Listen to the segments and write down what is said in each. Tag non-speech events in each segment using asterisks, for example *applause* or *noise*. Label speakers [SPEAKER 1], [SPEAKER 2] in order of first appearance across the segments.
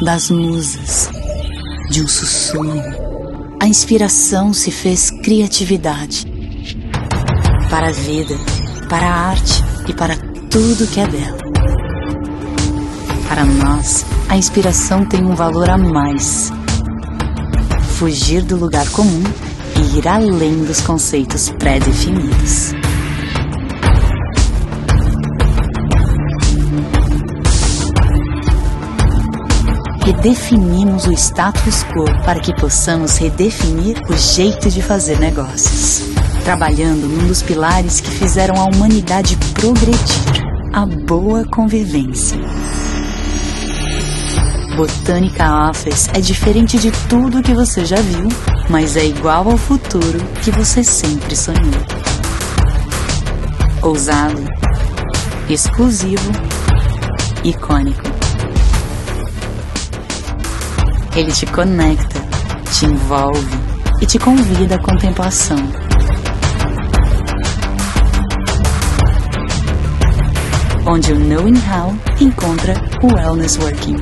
[SPEAKER 1] das musas, de um sussurro. A inspiração se fez criatividade para a vida, para a arte e para tudo que é belo. Para nós, a inspiração tem um valor a mais. Fugir do lugar comum e ir além dos conceitos pré-definidos. Redefinimos o status quo para que possamos redefinir o jeito de fazer negócios. Trabalhando num dos pilares que fizeram a humanidade progredir a boa convivência. Botânica Office é diferente de tudo que você já viu, mas é igual ao futuro que você sempre sonhou. Ousado, exclusivo, icônico. Ele te conecta, te envolve e te convida à contemplação. Onde o Knowing How encontra o Wellness Working.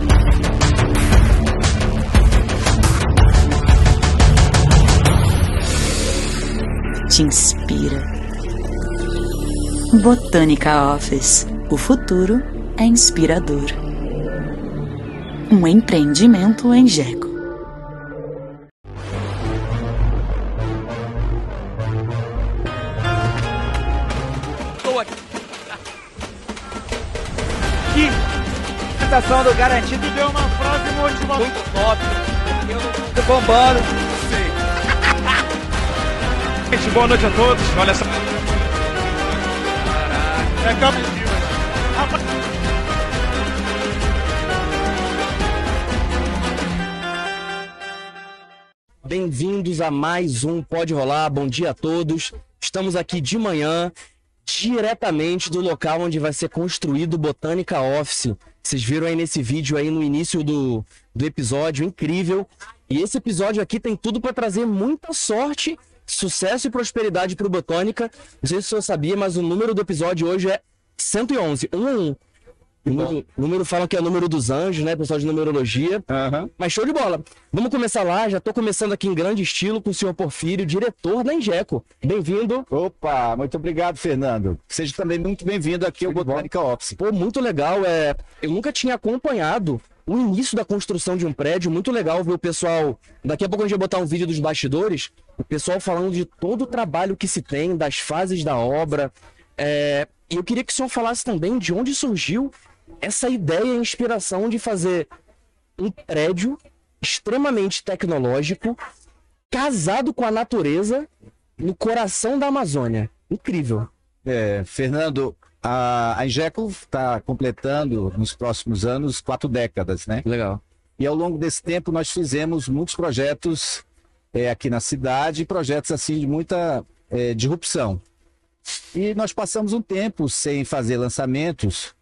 [SPEAKER 1] Te inspira. Botânica Office. O futuro é inspirador um empreendimento em Jeco.
[SPEAKER 2] Estou aqui. Que apresentação do Garantido deu uma frase motivacional. Muito top. Eu tô bombando. Sim. *laughs*
[SPEAKER 3] Gente, boa noite a todos. Olha essa. É câmera.
[SPEAKER 4] Bem-vindos a mais um Pode Rolar. Bom dia a todos. Estamos aqui de manhã, diretamente do local onde vai ser construído o Botânica Office. Vocês viram aí nesse vídeo aí no início do, do episódio, incrível. E esse episódio aqui tem tudo para trazer muita sorte, sucesso e prosperidade para o Botânica. Não sei se você sabia, mas o número do episódio hoje é 111, 111. Número, número falam que é o número dos anjos, né? Pessoal de numerologia.
[SPEAKER 3] Uhum.
[SPEAKER 4] Mas show de bola. Vamos começar lá. Já tô começando aqui em grande estilo com o senhor Porfírio, diretor da Injeco. Bem-vindo.
[SPEAKER 5] Opa, muito obrigado, Fernando. Seja também muito bem-vindo aqui ao Botânica Office.
[SPEAKER 4] Pô, muito legal. É, eu nunca tinha acompanhado o início da construção de um prédio. Muito legal ver o pessoal. Daqui a pouco a gente vai botar um vídeo dos bastidores. O pessoal falando de todo o trabalho que se tem, das fases da obra. É, e eu queria que o senhor falasse também de onde surgiu essa ideia e inspiração de fazer um prédio extremamente tecnológico, casado com a natureza, no coração da Amazônia. Incrível.
[SPEAKER 5] É, Fernando, a, a Ingeco está completando nos próximos anos quatro décadas, né?
[SPEAKER 4] Legal.
[SPEAKER 5] E ao longo desse tempo nós fizemos muitos projetos é, aqui na cidade, projetos assim de muita é, disrupção. E nós passamos um tempo sem fazer lançamentos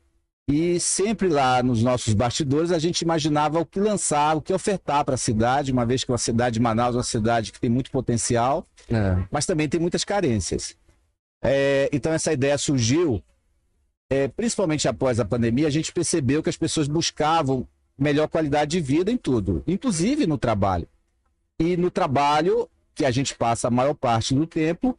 [SPEAKER 5] e sempre lá nos nossos bastidores a gente imaginava o que lançar, o que ofertar para a cidade, uma vez que a cidade de Manaus é uma cidade que tem muito potencial, é. mas também tem muitas carências. É, então essa ideia surgiu, é, principalmente após a pandemia, a gente percebeu que as pessoas buscavam melhor qualidade de vida em tudo, inclusive no trabalho. E no trabalho, que a gente passa a maior parte do tempo,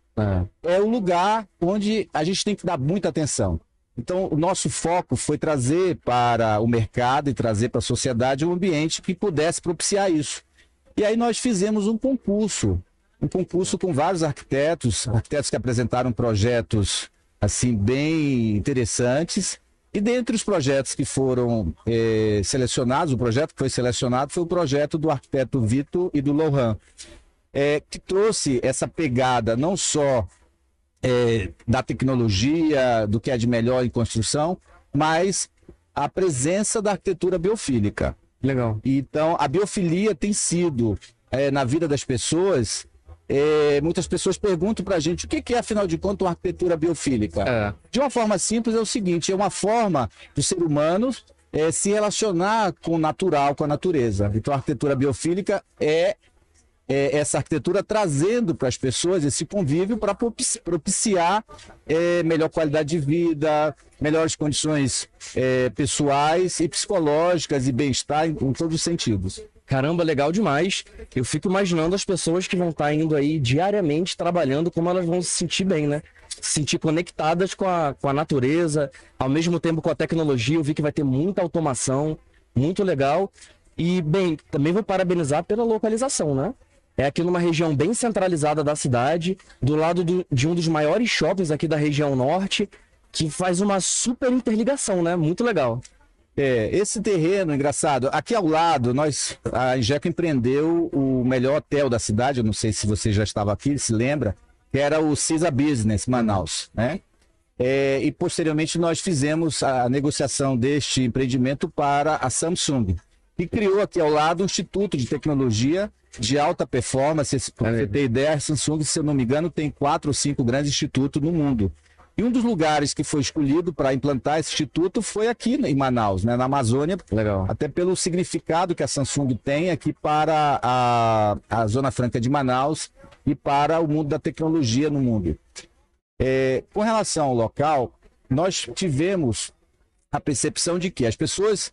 [SPEAKER 5] é, é o lugar onde a gente tem que dar muita atenção. Então, o nosso foco foi trazer para o mercado e trazer para a sociedade um ambiente que pudesse propiciar isso. E aí nós fizemos um concurso, um concurso com vários arquitetos, arquitetos que apresentaram projetos assim bem interessantes. E dentre os projetos que foram eh, selecionados, o projeto que foi selecionado foi o projeto do arquiteto Vitor e do Lohan, eh, que trouxe essa pegada não só é, da tecnologia, do que é de melhor em construção, mas a presença da arquitetura biofílica.
[SPEAKER 4] Legal.
[SPEAKER 5] Então, a biofilia tem sido, é, na vida das pessoas, é, muitas pessoas perguntam para a gente o que, que, é, afinal de contas, uma arquitetura biofílica. É. De uma forma simples, é o seguinte: é uma forma do ser humano é, se relacionar com o natural, com a natureza. Então, a arquitetura biofílica é é, essa arquitetura trazendo para as pessoas esse convívio para propiciar é, melhor qualidade de vida, melhores condições é, pessoais e psicológicas e bem-estar em, em todos os sentidos.
[SPEAKER 4] Caramba, legal demais. Eu fico imaginando as pessoas que vão estar indo aí diariamente trabalhando, como elas vão se sentir bem, né? Se sentir conectadas com a, com a natureza, ao mesmo tempo com a tecnologia. Eu vi que vai ter muita automação, muito legal. E, bem, também vou parabenizar pela localização, né? É aqui numa região bem centralizada da cidade, do lado do, de um dos maiores shoppings aqui da região norte, que faz uma super interligação, né? Muito legal.
[SPEAKER 5] É, esse terreno, engraçado, aqui ao lado, nós, a Injeco empreendeu o melhor hotel da cidade, eu não sei se você já estava aqui, se lembra, que era o Cisa Business Manaus, né? É, e posteriormente nós fizemos a negociação deste empreendimento para a Samsung, que criou aqui ao lado um Instituto de Tecnologia de alta performance. Para você ter ideia, a Samsung, se eu não me engano, tem quatro ou cinco grandes institutos no mundo. E um dos lugares que foi escolhido para implantar esse instituto foi aqui em Manaus, né, na Amazônia.
[SPEAKER 4] Legal.
[SPEAKER 5] Até pelo significado que a Samsung tem aqui para a, a Zona Franca de Manaus e para o mundo da tecnologia no mundo. É, com relação ao local, nós tivemos a percepção de que as pessoas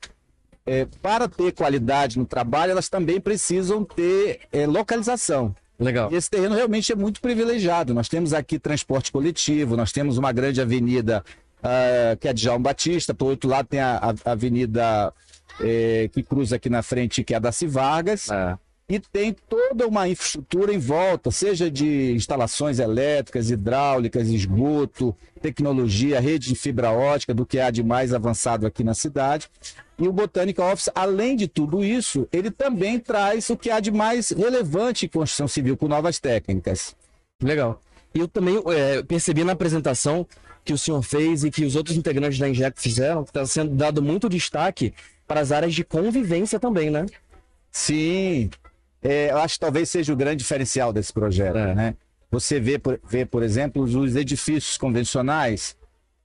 [SPEAKER 5] é, para ter qualidade no trabalho, elas também precisam ter é, localização.
[SPEAKER 4] Legal.
[SPEAKER 5] E esse terreno realmente é muito privilegiado. Nós temos aqui transporte coletivo, nós temos uma grande avenida uh, que é de João Batista, por outro lado tem a, a avenida é, que cruza aqui na frente, que é a Daci Vargas.
[SPEAKER 4] É.
[SPEAKER 5] E tem toda uma infraestrutura em volta, seja de instalações elétricas, hidráulicas, esgoto, tecnologia, rede de fibra ótica, do que há de mais avançado aqui na cidade. E o Botânica Office, além de tudo isso, ele também traz o que há de mais relevante em construção civil com novas técnicas.
[SPEAKER 4] Legal. E eu também é, percebi na apresentação que o senhor fez e que os outros integrantes da Inject fizeram, que está sendo dado muito destaque para as áreas de convivência também, né?
[SPEAKER 5] Sim. É, eu acho que talvez seja o grande diferencial desse projeto, é. né? Você vê por, vê, por exemplo, os edifícios convencionais,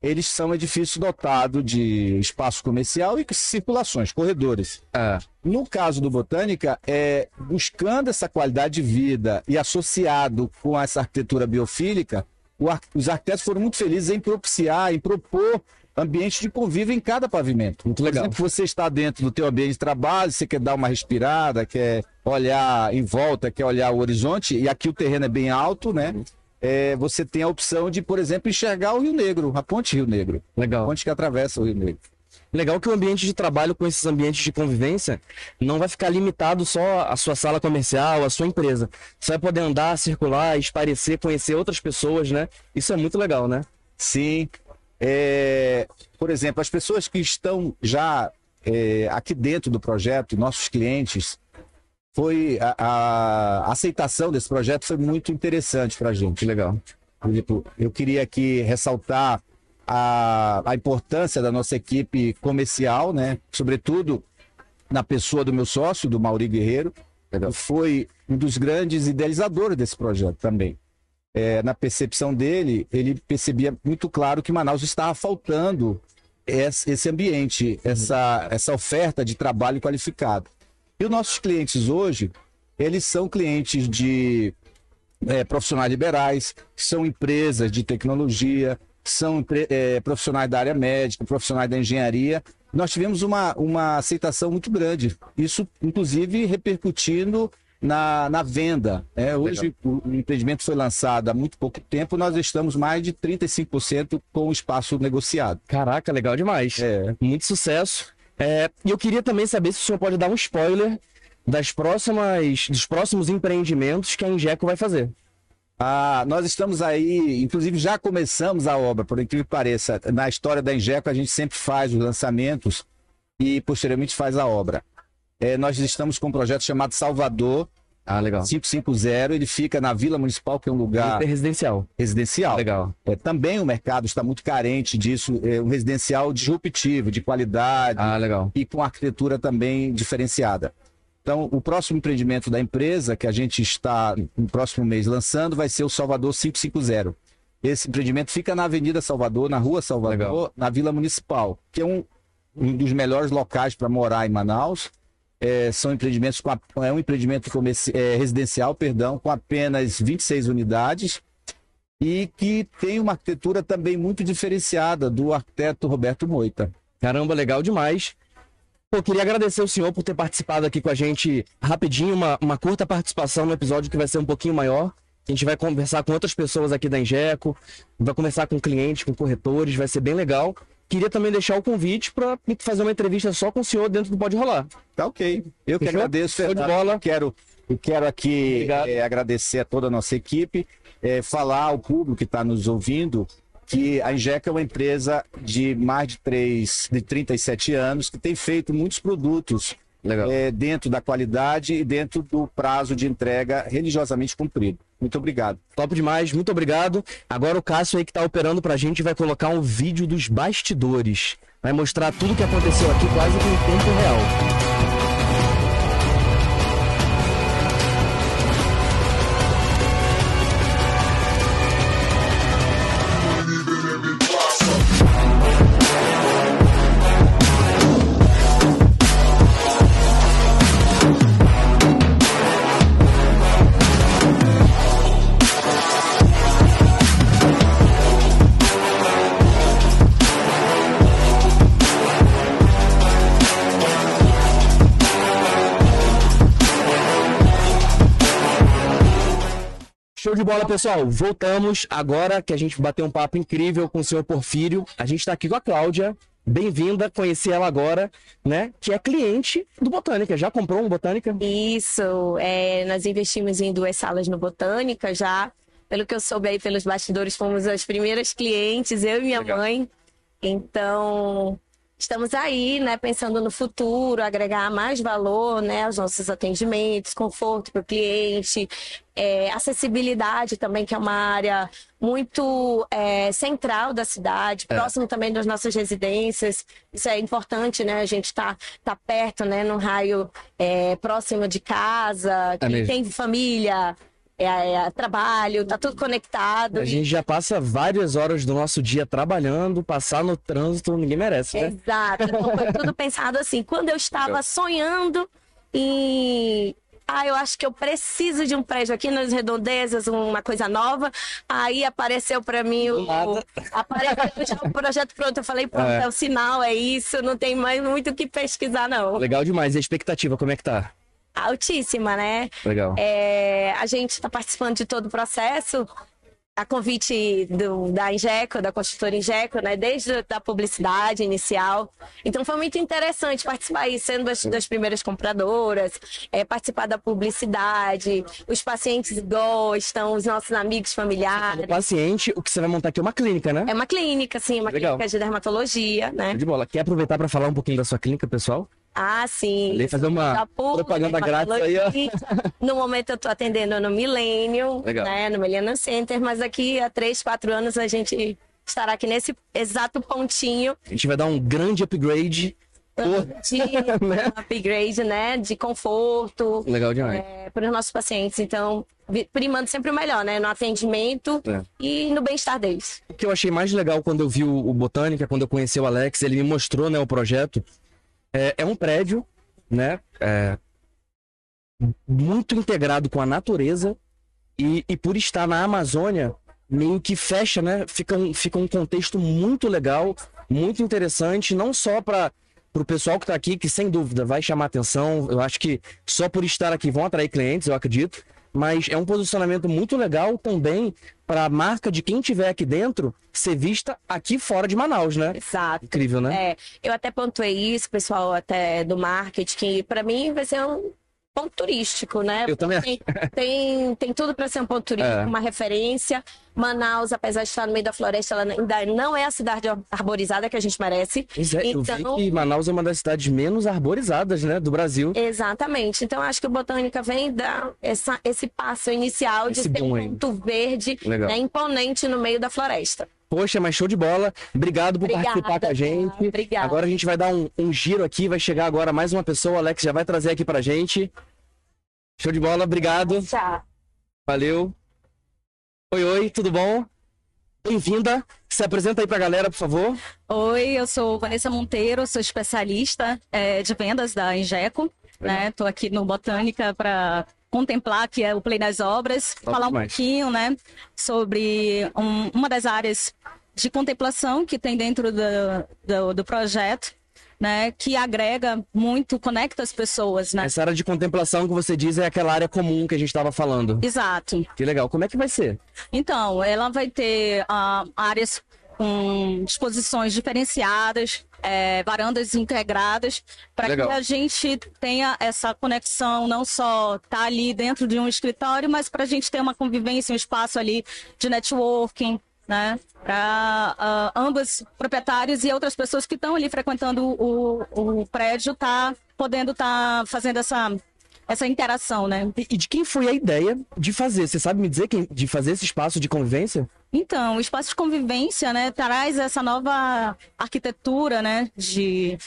[SPEAKER 5] eles são edifícios dotados de espaço comercial e circulações, corredores.
[SPEAKER 4] É.
[SPEAKER 5] No caso do Botânica, é, buscando essa qualidade de vida e associado com essa arquitetura biofílica, ar, os arquitetos foram muito felizes em propiciar, em propor ambiente de convívio em cada pavimento.
[SPEAKER 4] Muito legal.
[SPEAKER 5] Por exemplo, você está dentro do teu ambiente de trabalho, você quer dar uma respirada, quer olhar em volta, quer olhar o horizonte, e aqui o terreno é bem alto, né? É, você tem a opção de, por exemplo, enxergar o Rio Negro, a ponte Rio Negro.
[SPEAKER 4] Legal.
[SPEAKER 5] A ponte que atravessa o Rio Negro.
[SPEAKER 4] Legal que o ambiente de trabalho com esses ambientes de convivência não vai ficar limitado só à sua sala comercial, à sua empresa. Você vai poder andar, circular, esparecer, conhecer outras pessoas, né? Isso é muito legal, né?
[SPEAKER 5] Sim. É, por exemplo, as pessoas que estão já é, aqui dentro do projeto, nossos clientes, foi a, a, aceitação desse projeto foi muito interessante para a gente.
[SPEAKER 4] Legal.
[SPEAKER 5] Eu queria aqui ressaltar a, a importância da nossa equipe comercial, né? Sobretudo na pessoa do meu sócio, do Mauri Guerreiro, que foi um dos grandes idealizadores desse projeto também. É, na percepção dele, ele percebia muito claro que Manaus estava faltando esse ambiente, essa, essa oferta de trabalho qualificado. E os nossos clientes hoje, eles são clientes de é, profissionais liberais, são empresas de tecnologia, são é, profissionais da área médica, profissionais da engenharia. Nós tivemos uma, uma aceitação muito grande. Isso, inclusive, repercutindo na, na venda. É, hoje o, o empreendimento foi lançado há muito pouco tempo, nós estamos mais de 35% com o espaço negociado.
[SPEAKER 4] Caraca, legal demais. É. Muito sucesso. É, e eu queria também saber se o senhor pode dar um spoiler das próximas, dos próximos empreendimentos que a Injeco vai fazer.
[SPEAKER 5] Ah, nós estamos aí, inclusive já começamos a obra, por incrível que pareça. Na história da Injeco, a gente sempre faz os lançamentos e posteriormente faz a obra. É, nós estamos com um projeto chamado Salvador,
[SPEAKER 4] ah, legal.
[SPEAKER 5] 550, ele fica na Vila Municipal, que é um lugar.
[SPEAKER 4] É residencial.
[SPEAKER 5] Residencial.
[SPEAKER 4] Legal.
[SPEAKER 5] É, também o mercado está muito carente disso, é um residencial disruptivo, de qualidade.
[SPEAKER 4] Ah, legal.
[SPEAKER 5] E com arquitetura também diferenciada. Então, o próximo empreendimento da empresa, que a gente está no próximo mês lançando, vai ser o Salvador 550. Esse empreendimento fica na Avenida Salvador, na Rua Salvador, legal. na Vila Municipal, que é um, um dos melhores locais para morar em Manaus É, são empreendimentos com a, é um empreendimento comerci, é, residencial, perdão, com apenas 26 unidades e que tem uma arquitetura também muito diferenciada do arquiteto Roberto Moita.
[SPEAKER 4] Caramba, legal demais. Pô, queria agradecer o senhor por ter participado aqui com a gente rapidinho, uma, uma curta participação no episódio que vai ser um pouquinho maior. A gente vai conversar com outras pessoas aqui da Injeco, vai conversar com clientes, com corretores, vai ser bem legal. Queria também deixar o convite para fazer uma entrevista só com o senhor dentro do Pode Rolar.
[SPEAKER 5] Tá ok. Eu que
[SPEAKER 4] Fechou?
[SPEAKER 5] agradeço,
[SPEAKER 4] Show de
[SPEAKER 5] Fernando.
[SPEAKER 4] bola.
[SPEAKER 5] Quero, eu quero aqui eh, agradecer a toda a nossa equipe, eh, falar ao público que está nos ouvindo que a Injeca é uma empresa de mais de, 3, de 37 anos que tem feito muitos produtos Eh, dentro da qualidade e dentro do prazo de entrega religiosamente cumprido. Muito obrigado.
[SPEAKER 4] Top demais, muito obrigado. Agora o Cássio aí que tá operando pra gente vai colocar um vídeo dos bastidores. Vai mostrar tudo que aconteceu aqui quase que em tempo real. Bola, pessoal. Voltamos agora que a gente bateu um papo incrível com o senhor Porfírio. A gente tá aqui com a Cláudia. Bem-vinda, conheci ela agora, né? Que é cliente do Botânica. Já comprou um Botânica?
[SPEAKER 6] Isso, é, nós investimos em duas salas no Botânica já. Pelo que eu soube aí pelos bastidores, fomos as primeiras clientes, eu e minha
[SPEAKER 4] Legal.
[SPEAKER 6] mãe. Então, estamos aí, né, pensando no futuro, agregar mais valor, né, aos nossos atendimentos, conforto para o cliente, é, acessibilidade também, que é uma área muito é, central da cidade, próximo também das nossas residências. Isso é importante, né? A gente tá, tá perto, né? Num raio é, próximo de casa, quem
[SPEAKER 4] mesmo.
[SPEAKER 6] tem família, é, é, trabalho, tá tudo conectado.
[SPEAKER 4] A gente já passa várias horas do nosso dia trabalhando, passar no trânsito, ninguém merece, né?
[SPEAKER 6] Exato. *laughs* Então foi tudo pensado assim. Quando eu estava sonhando em. Ah, eu acho que eu preciso de um prédio aqui nas redondezas, uma coisa nova. Aí apareceu para mim o.
[SPEAKER 4] nada.
[SPEAKER 6] Apareceu já o projeto pronto. Eu falei, pronto,
[SPEAKER 4] É.
[SPEAKER 6] é. o sinal, é isso, não tem mais muito o que pesquisar, não.
[SPEAKER 4] Legal demais. E a expectativa, como é que tá?
[SPEAKER 6] Altíssima, né?
[SPEAKER 4] Legal.
[SPEAKER 6] É, a gente está participando de todo o processo, a convite do- da Injeco, da construtora Injeco, né? Desde a da publicidade inicial. Então foi muito interessante participar aí, sendo das, das primeiras compradoras, é, participar da publicidade. Os pacientes gostam, os nossos amigos familiares.
[SPEAKER 4] O paciente, o que você vai montar aqui é uma clínica, né?
[SPEAKER 6] É uma clínica, sim, uma
[SPEAKER 4] Legal.
[SPEAKER 6] clínica de dermatologia, né?
[SPEAKER 4] De bola. Quer aproveitar para falar um pouquinho da sua clínica, pessoal?
[SPEAKER 6] Ah, sim.
[SPEAKER 4] Ali fazer uma
[SPEAKER 6] pública,
[SPEAKER 4] propaganda grátis aí, ó.
[SPEAKER 6] No momento eu tô atendendo no Millennium,
[SPEAKER 4] Legal.
[SPEAKER 6] né, no Millennium Center, mas aqui há três, quatro anos a gente estará aqui nesse exato pontinho
[SPEAKER 4] A gente vai dar um grande upgrade.
[SPEAKER 6] De *laughs*
[SPEAKER 4] Né?
[SPEAKER 6] upgrade, né, de conforto
[SPEAKER 4] Legal demais.
[SPEAKER 6] é, para os nossos pacientes. Então, primando sempre o melhor, né, no atendimento
[SPEAKER 4] É.
[SPEAKER 6] e no bem-estar deles.
[SPEAKER 4] O que eu achei mais legal quando eu vi o, o Botânica, quando eu conheci o Alex, ele me mostrou né, o projeto. É, é um prédio, né? é, muito integrado com a natureza e, e por estar na Amazônia, meio que fecha, né? Fica um, fica um contexto muito legal, muito interessante, não só para o pessoal que está aqui, que sem dúvida vai chamar atenção. Eu acho que só por estar aqui vão atrair clientes, eu acredito. Mas é um posicionamento muito legal também para a marca de quem tiver aqui dentro ser vista aqui fora de Manaus, né?
[SPEAKER 6] Exato.
[SPEAKER 4] Incrível, né?
[SPEAKER 6] É, eu até pontuei isso, pessoal, até do marketing, que para mim vai ser um ponto turístico, né?
[SPEAKER 4] Eu também
[SPEAKER 6] tem, tem, tem tudo para ser um ponto turístico,
[SPEAKER 4] É.
[SPEAKER 6] uma referência. Manaus, apesar de estar no meio da floresta, ela ainda não é a cidade arborizada que a gente merece.
[SPEAKER 4] Pois é, eu vi
[SPEAKER 6] Então-
[SPEAKER 4] que Manaus é uma das cidades menos arborizadas, né, do Brasil.
[SPEAKER 6] Exatamente. Então, acho que o Botânica vem dar essa, esse passo inicial de
[SPEAKER 4] Esse boom
[SPEAKER 6] um ponto verde né, imponente no meio da floresta.
[SPEAKER 4] Poxa, mas show de bola. Obrigado por
[SPEAKER 6] Obrigada,
[SPEAKER 4] participar com a gente.
[SPEAKER 6] obrigada.
[SPEAKER 4] Agora a gente vai dar um, um giro aqui, vai chegar agora mais uma pessoa, o Alex já vai trazer aqui pra gente. Show de bola, obrigado.
[SPEAKER 6] Tchau.
[SPEAKER 4] Valeu. Oi, oi, tudo bom? Bem-vinda. Se apresenta aí pra galera, por favor.
[SPEAKER 7] Oi, eu sou Vanessa Monteiro, sou especialista eh, de vendas da Injeco. né? Tô aqui no Botânica para contemplar que é o Play das Obras,
[SPEAKER 4] Top
[SPEAKER 7] falar um
[SPEAKER 4] demais.
[SPEAKER 7] pouquinho, né, sobre um- uma das áreas de contemplação que tem dentro do, do, do projeto, né, que agrega muito, conecta as pessoas, né?
[SPEAKER 4] Essa área de contemplação que você diz é aquela área comum que a gente estava falando.
[SPEAKER 7] Exato.
[SPEAKER 4] Que legal. Como é que vai ser?
[SPEAKER 7] Então, ela vai ter ah, áreas com disposições diferenciadas, eh, varandas integradas, para que a gente tenha essa conexão, não só estar ali dentro de um escritório, mas para a gente ter uma convivência, um espaço ali de networking, né? Para ambos proprietários e outras pessoas que estão ali frequentando o, o prédio, tá podendo estar fazendo essa, essa interação, né?
[SPEAKER 4] E, de quem foi a ideia de fazer? Você sabe me dizer quem, de fazer esse espaço de convivência?
[SPEAKER 7] Então, o espaço de convivência, né, traz essa nova arquitetura, né, de-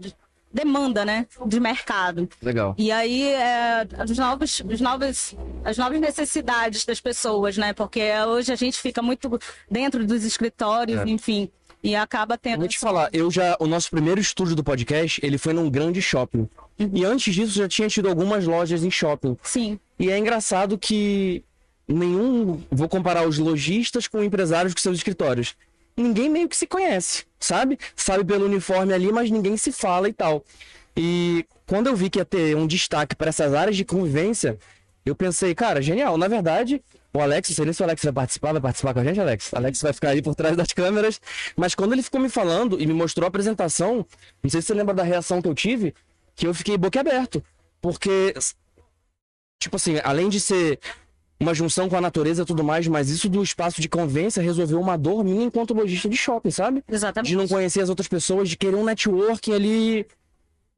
[SPEAKER 7] de demanda, né, de mercado.
[SPEAKER 4] Legal.
[SPEAKER 7] E aí, é, os novos, os novos, as novas necessidades das pessoas, né, porque hoje a gente fica muito dentro dos escritórios,
[SPEAKER 4] É.
[SPEAKER 7] enfim, e acaba tendo...
[SPEAKER 4] Vou te falar, eu já. O nosso primeiro estúdio do podcast, ele foi num grande shopping. E antes disso já tinha tido algumas lojas em shopping.
[SPEAKER 7] Sim,
[SPEAKER 4] E é engraçado que nenhum. Vou comparar os lojistas com empresários com seus escritórios. Ninguém meio que se conhece, sabe? Sabe pelo uniforme ali, mas ninguém se fala e tal. E quando eu vi que ia ter um destaque para essas áreas de convivência, eu pensei, cara, genial. Na verdade, o Alex, não sei nem se o Alex vai participar, vai participar com a gente, Alex? Alex vai ficar aí por trás das câmeras. Mas quando ele ficou me falando e me mostrou a apresentação, não sei se você lembra da reação que eu tive, que eu fiquei boquiaberto. Porque tipo assim, além de ser uma junção com a natureza e tudo mais, mas isso do espaço de convivência resolveu uma dor minha enquanto lojista de shopping, sabe?
[SPEAKER 7] exatamente.
[SPEAKER 4] De não conhecer as outras pessoas, de querer um networking ali.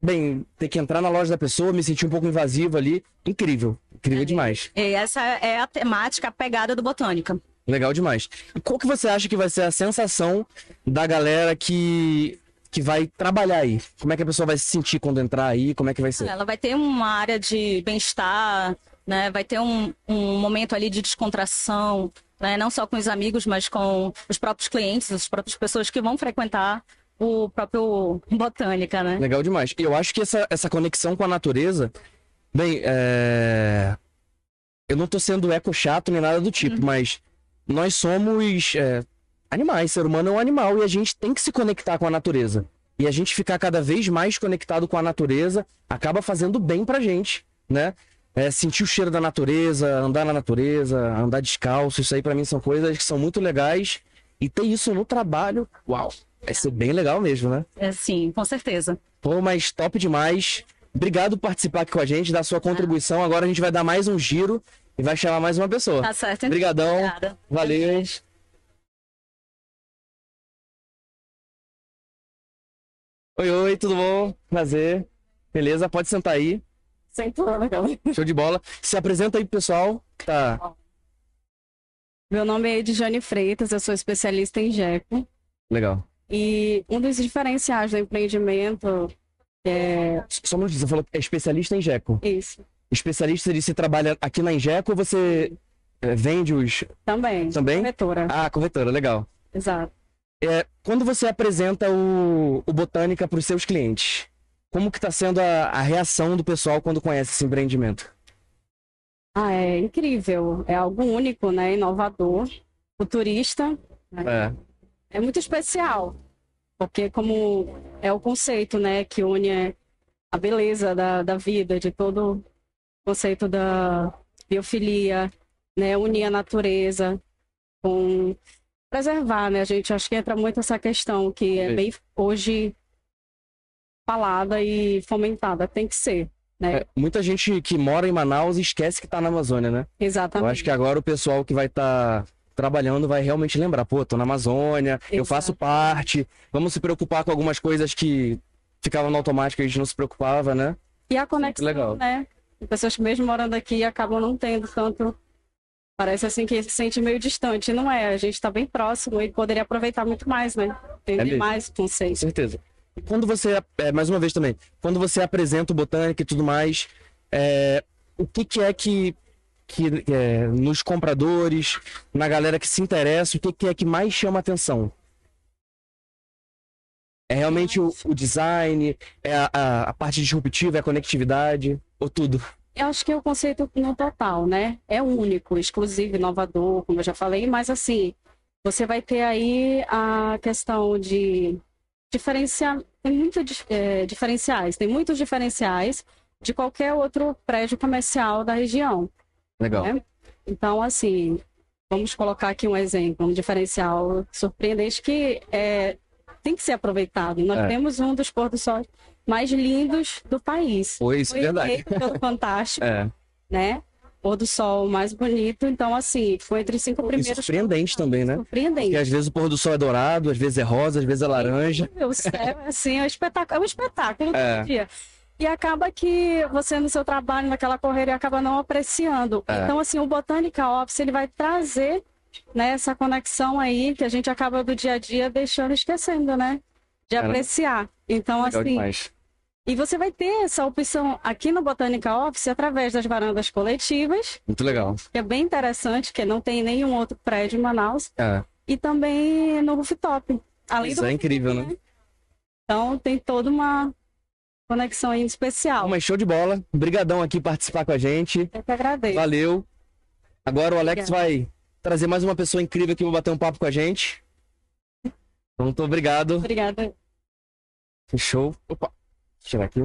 [SPEAKER 4] Bem, ter que entrar na loja da pessoa, me sentir um pouco invasivo ali. Incrível. Incrível demais.
[SPEAKER 7] E essa é a temática, a pegada do Botânica.
[SPEAKER 4] Legal demais. E qual que você acha que vai ser a sensação da galera que, que vai trabalhar aí? Como é que a pessoa vai se sentir quando entrar aí? Como é que vai ser?
[SPEAKER 7] Ela vai ter uma área de bem-estar, né? Vai ter um, um momento ali de descontração, né? Não só com os amigos, mas com os próprios clientes, as próprias pessoas que vão frequentar o próprio Botânica, né?
[SPEAKER 4] Legal demais. E eu acho que essa, essa conexão com a natureza. Bem, é... eu não tô sendo eco chato nem nada do tipo, mas nós somos é, animais. Ser humano é um animal e a gente tem que se conectar com a natureza. E a gente ficar cada vez mais conectado com a natureza acaba fazendo bem pra gente, né? É, sentir o cheiro da natureza, andar na natureza, andar descalço, isso aí pra mim são coisas que são muito legais. E ter isso no trabalho, uau, vai ser bem legal mesmo, né?
[SPEAKER 7] É, sim, com certeza.
[SPEAKER 4] Pô, mas top demais. Obrigado por participar aqui com a gente, dar sua contribuição. Agora a gente vai dar mais um giro e vai chamar mais uma pessoa.
[SPEAKER 7] Tá certo. então.
[SPEAKER 4] Obrigadão.
[SPEAKER 7] Obrigada.
[SPEAKER 4] Valeu. Oi, oi, tudo bom? Prazer. Beleza, pode sentar aí.
[SPEAKER 8] Cara.
[SPEAKER 4] Show de bola. Se apresenta aí, pessoal. Tá.
[SPEAKER 8] Meu nome é Edjane Freitas, eu sou especialista em GECO.
[SPEAKER 4] Legal.
[SPEAKER 8] E um dos diferenciais do empreendimento é
[SPEAKER 4] Só um minutinho, você falou que é especialista em Geco.
[SPEAKER 8] isso
[SPEAKER 4] Especialista de você trabalha aqui na Ingeco ou você é, vende os.
[SPEAKER 8] também.
[SPEAKER 4] Também?
[SPEAKER 8] Corretora,
[SPEAKER 4] Ah, corretora, legal.
[SPEAKER 8] exato.
[SPEAKER 4] É, quando você apresenta o, o Botânica para os seus clientes, como que está sendo a, a reação do pessoal quando conhece esse empreendimento?
[SPEAKER 8] Ah, é incrível. É algo único, né? Inovador, futurista.
[SPEAKER 4] É,
[SPEAKER 8] É muito especial. Porque como é o conceito, né? Que une a beleza da, da vida, de todo o conceito da biofilia, né? Unir a natureza com preservar, né? A gente acho que entra muito essa questão que é bem hoje falada e fomentada. Tem que ser, né?
[SPEAKER 4] é, muita gente que mora em Manaus esquece que está na Amazônia, né? Eu
[SPEAKER 8] Exatamente.
[SPEAKER 4] acho que agora o pessoal que vai estar trabalhando vai realmente lembrar, pô, tô na Amazônia, eu faço parte, vamos se preocupar com algumas coisas que ficavam no automático e a gente não se preocupava, né?
[SPEAKER 8] E a conexão,
[SPEAKER 4] legal.
[SPEAKER 8] né? Tem pessoas que mesmo morando aqui acabam não tendo tanto. Parece assim que se sente meio distante. Não é, a gente está bem próximo e poderia aproveitar muito mais, né? Entender
[SPEAKER 4] mesmo.
[SPEAKER 8] mais o
[SPEAKER 4] Com
[SPEAKER 8] conceito.
[SPEAKER 4] certeza. Quando você, é, mais uma vez também, quando você apresenta o Botânica e tudo mais, é, o que, que é que, que é, nos compradores, na galera que se interessa, o que, que é que mais chama atenção? É realmente o, o design, é a, a, a parte disruptiva, é a conectividade, ou tudo?
[SPEAKER 8] Eu acho que é o conceito no total, né? É único, exclusivo, inovador, como eu já falei, mas assim, você vai ter aí a questão de diferenciar, tem muitos é, diferenciais, tem muitos diferenciais de qualquer outro prédio comercial da região.
[SPEAKER 4] Legal.
[SPEAKER 8] né? Então, assim, vamos colocar aqui um exemplo, um diferencial surpreendente que é, tem que ser aproveitado. Nós
[SPEAKER 4] É.
[SPEAKER 8] temos um dos pôr do sol mais lindos do país.
[SPEAKER 4] Pois,
[SPEAKER 8] Foi
[SPEAKER 4] verdade.
[SPEAKER 8] pelo Fantástico, *laughs*
[SPEAKER 4] É.
[SPEAKER 8] né? Pôr do sol mais bonito. Então, assim, foi entre os cinco
[SPEAKER 4] E
[SPEAKER 8] primeiros.
[SPEAKER 4] surpreendente também, né?
[SPEAKER 8] Surpreendente.
[SPEAKER 4] Porque às vezes o pôr do sol é dourado, às vezes é rosa, às vezes é laranja.
[SPEAKER 8] O céu, assim, é um espetáculo, é um espetáculo
[SPEAKER 4] É.
[SPEAKER 8] todo dia. E acaba que você no seu trabalho, naquela correria, acaba não apreciando.
[SPEAKER 4] É.
[SPEAKER 8] Então, assim, o Botânica Office, ele vai trazer né, essa conexão aí que a gente acaba do dia a dia deixando esquecendo, né? De apreciar. Então,
[SPEAKER 4] Legal
[SPEAKER 8] assim,
[SPEAKER 4] demais.
[SPEAKER 8] E você vai ter essa opção aqui no Botânica Office através das varandas coletivas,
[SPEAKER 4] Muito legal.
[SPEAKER 8] que é bem interessante, que não tem nenhum outro prédio em Manaus,
[SPEAKER 4] É.
[SPEAKER 8] e também no rooftop. Além
[SPEAKER 4] Isso é incrível, né?
[SPEAKER 8] então tem toda uma conexão aí especial.
[SPEAKER 4] Mas show de bola. Brigadão aqui participar com a gente.
[SPEAKER 8] Eu que agradeço.
[SPEAKER 4] Valeu. Agora o Alex
[SPEAKER 8] Obrigada.
[SPEAKER 4] vai trazer mais uma pessoa incrível aqui pra bater um papo com a gente. Então, Muito obrigado.
[SPEAKER 8] Obrigada.
[SPEAKER 4] Fechou. Opa. Tirar aqui.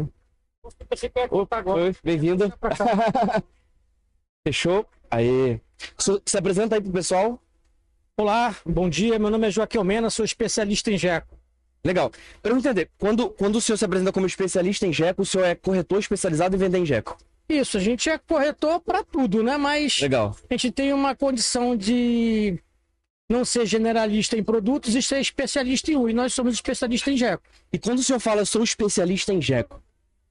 [SPEAKER 4] Opa, oi, bem-vindo. *laughs* Fechou. Aí. Se, se apresenta aí pro pessoal.
[SPEAKER 9] Olá, bom dia. Meu nome é Joaquim Almena, sou especialista em GECO.
[SPEAKER 4] Legal. Pra eu entender, quando, quando o senhor se apresenta como especialista em GECO, o senhor é corretor especializado em vender em GECO.
[SPEAKER 9] Isso, a gente é corretor para tudo, né? Mas
[SPEAKER 4] Legal.
[SPEAKER 9] a gente tem uma condição de não ser generalista em produtos e ser especialista em um. E nós somos especialistas em GECO.
[SPEAKER 4] E quando o senhor fala, sou especialista em GECO,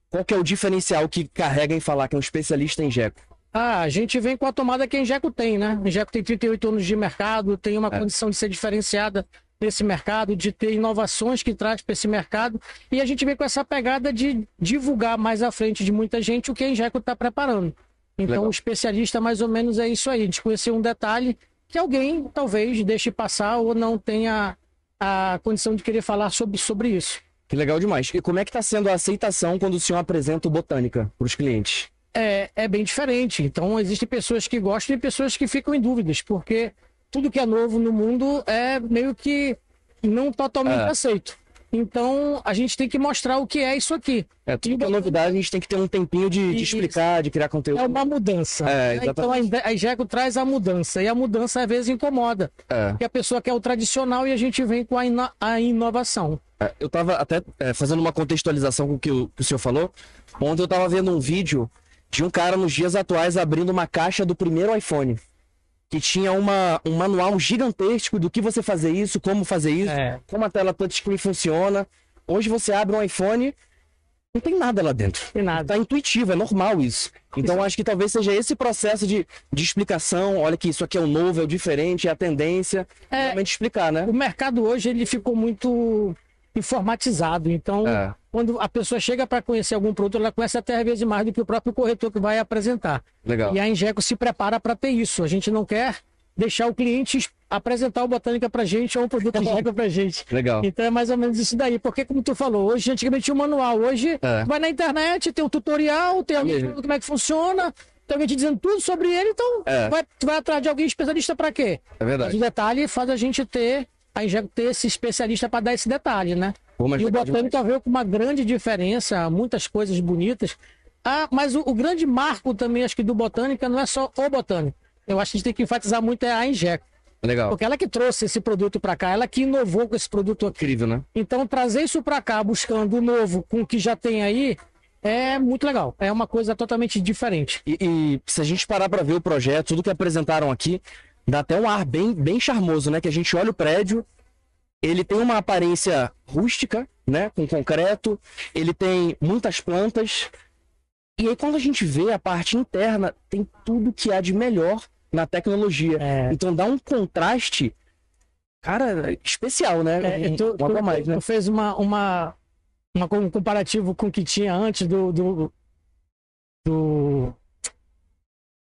[SPEAKER 4] qual que é o diferencial que carrega em falar que é um especialista em GECO?
[SPEAKER 9] Ah, a gente vem com a tomada que a Engeco tem, né? A Engeco tem 38 anos de mercado, tem uma
[SPEAKER 4] É.
[SPEAKER 9] condição de ser diferenciada nesse mercado, de ter inovações que traz para esse mercado. E a gente vem com essa pegada de divulgar mais à frente de muita gente o que a Engeco está preparando. Então,
[SPEAKER 4] Legal.
[SPEAKER 9] o especialista, mais ou menos, é isso aí. A gente conhecer um detalhe que alguém talvez deixe passar ou não tenha a condição de querer falar sobre, sobre isso.
[SPEAKER 4] Que legal demais. E como é que está sendo a aceitação quando o senhor apresenta o Botânica para os clientes?
[SPEAKER 9] é, é bem diferente. Então, existem pessoas que gostam e pessoas que ficam em dúvidas, porque tudo que é novo no mundo é meio que não totalmente
[SPEAKER 4] É.
[SPEAKER 9] aceito. Então, a gente tem que mostrar o que é isso aqui.
[SPEAKER 4] É, tudo que é novidade, a gente tem que ter um tempinho de, de explicar, de criar conteúdo.
[SPEAKER 9] É uma mudança.
[SPEAKER 4] É,
[SPEAKER 9] então, a Igeco traz a mudança. E a mudança, às vezes, incomoda.
[SPEAKER 4] É.
[SPEAKER 9] Porque a pessoa quer o tradicional e a gente vem com a, ino- a inovação.
[SPEAKER 4] É, Eu tava até é, fazendo uma contextualização com o que o, que o senhor falou. Ontem eu tava vendo um vídeo de um cara nos dias atuais abrindo uma caixa do primeiro iPhone. Que tinha uma, um manual gigantesco do que você fazer isso, como fazer isso,
[SPEAKER 9] É.
[SPEAKER 4] como a tela touchscreen funciona. Hoje você abre um iPhone, não tem nada lá dentro.
[SPEAKER 9] Tem nada.
[SPEAKER 4] Tá intuitivo, é normal isso. Então eu acho que talvez seja esse processo de, de explicação. Olha que isso aqui é o novo, é o diferente, é a tendência.
[SPEAKER 9] É.
[SPEAKER 4] Realmente explicar, né?
[SPEAKER 9] O mercado hoje ele ficou muito informatizado. Então,
[SPEAKER 4] É.
[SPEAKER 9] quando a pessoa chega para conhecer algum produto, ela conhece até às vezes mais do que o próprio corretor que vai apresentar.
[SPEAKER 4] Legal.
[SPEAKER 9] E a Ingeco se prepara para ter isso. A gente não quer deixar o cliente es- apresentar o Botânica para gente ou um produto Ingeco para gente.
[SPEAKER 4] Legal.
[SPEAKER 9] Então é mais ou menos isso daí. Porque, como tu falou, hoje antigamente tinha um manual. Hoje
[SPEAKER 4] É.
[SPEAKER 9] vai na internet, tem um tutorial, tem alguém falando como é que funciona, tem alguém te dizendo tudo sobre ele. Então,
[SPEAKER 4] É.
[SPEAKER 9] vai, tu vai atrás de alguém especialista para quê?
[SPEAKER 4] É
[SPEAKER 9] Mas
[SPEAKER 4] verdade.
[SPEAKER 9] o detalhe faz a gente ter, a Ingeco ter esse especialista para dar esse detalhe, né?
[SPEAKER 4] Pô,
[SPEAKER 9] E o Botânica veio com uma grande diferença, muitas coisas bonitas. Ah, mas o, o grande marco também, acho que do Botânica, não é só o Botânica. Eu acho que a gente tem que enfatizar muito é a Ingeco.
[SPEAKER 4] Legal.
[SPEAKER 9] Porque ela que trouxe esse produto para cá, ela que inovou com esse produto aqui.
[SPEAKER 4] Incrível, né?
[SPEAKER 9] Então, trazer isso para cá, buscando o novo com o que já tem aí, é muito legal. É uma coisa totalmente diferente.
[SPEAKER 4] E, e se a gente parar pra ver o projeto, tudo que apresentaram aqui, dá até um ar bem, bem charmoso, né? Que a gente olha o prédio, ele tem uma aparência rústica, né? Com concreto, ele tem muitas plantas. E aí, quando a gente vê a parte interna, tem tudo que há de melhor na tecnologia.
[SPEAKER 9] É.
[SPEAKER 4] Então dá um contraste, cara, especial, né?
[SPEAKER 9] É, tu,
[SPEAKER 4] um
[SPEAKER 9] tu-
[SPEAKER 4] mais, né?
[SPEAKER 9] tu fez uma, uma, uma- um comparativo com o que tinha antes do. do, do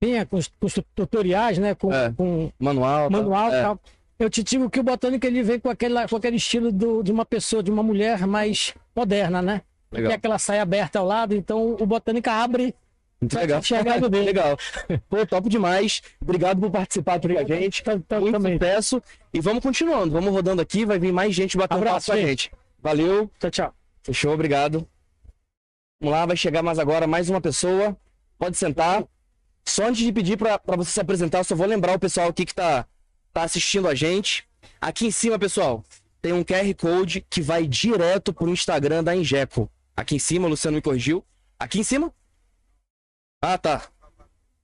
[SPEAKER 9] tinha com com tutoriais, né? Com,
[SPEAKER 4] É.
[SPEAKER 9] com
[SPEAKER 4] Manual. tal.
[SPEAKER 9] manual
[SPEAKER 4] É.
[SPEAKER 9] tal. Eu te digo que o Botânica ele vem com aquele, com aquele estilo do, de uma pessoa, de uma mulher mais moderna, né?
[SPEAKER 4] Legal.
[SPEAKER 9] Tem aquela saia aberta ao lado, então o Botânica abre
[SPEAKER 4] Muito legal. *laughs* Legal. Pô, top demais. Obrigado por participar aqui com a gente.
[SPEAKER 9] Tá- tá-
[SPEAKER 4] Muito
[SPEAKER 9] também.
[SPEAKER 4] sucesso. E vamos continuando. Vamos rodando aqui. Vai vir mais gente batendo
[SPEAKER 9] Abraço,
[SPEAKER 4] papo com a
[SPEAKER 9] gente.
[SPEAKER 4] gente. Valeu.
[SPEAKER 9] Tchau, tchau.
[SPEAKER 4] Fechou, obrigado. Vamos lá, vai chegar mais agora mais uma pessoa. Pode sentar. Só antes de pedir para você se apresentar, só vou lembrar o pessoal aqui que tá, tá assistindo a gente. Aqui em cima, pessoal, tem um QR Code que vai direto pro Instagram da Injeco. Aqui em cima, o Luciano me corrigiu. Aqui em cima? Ah, tá.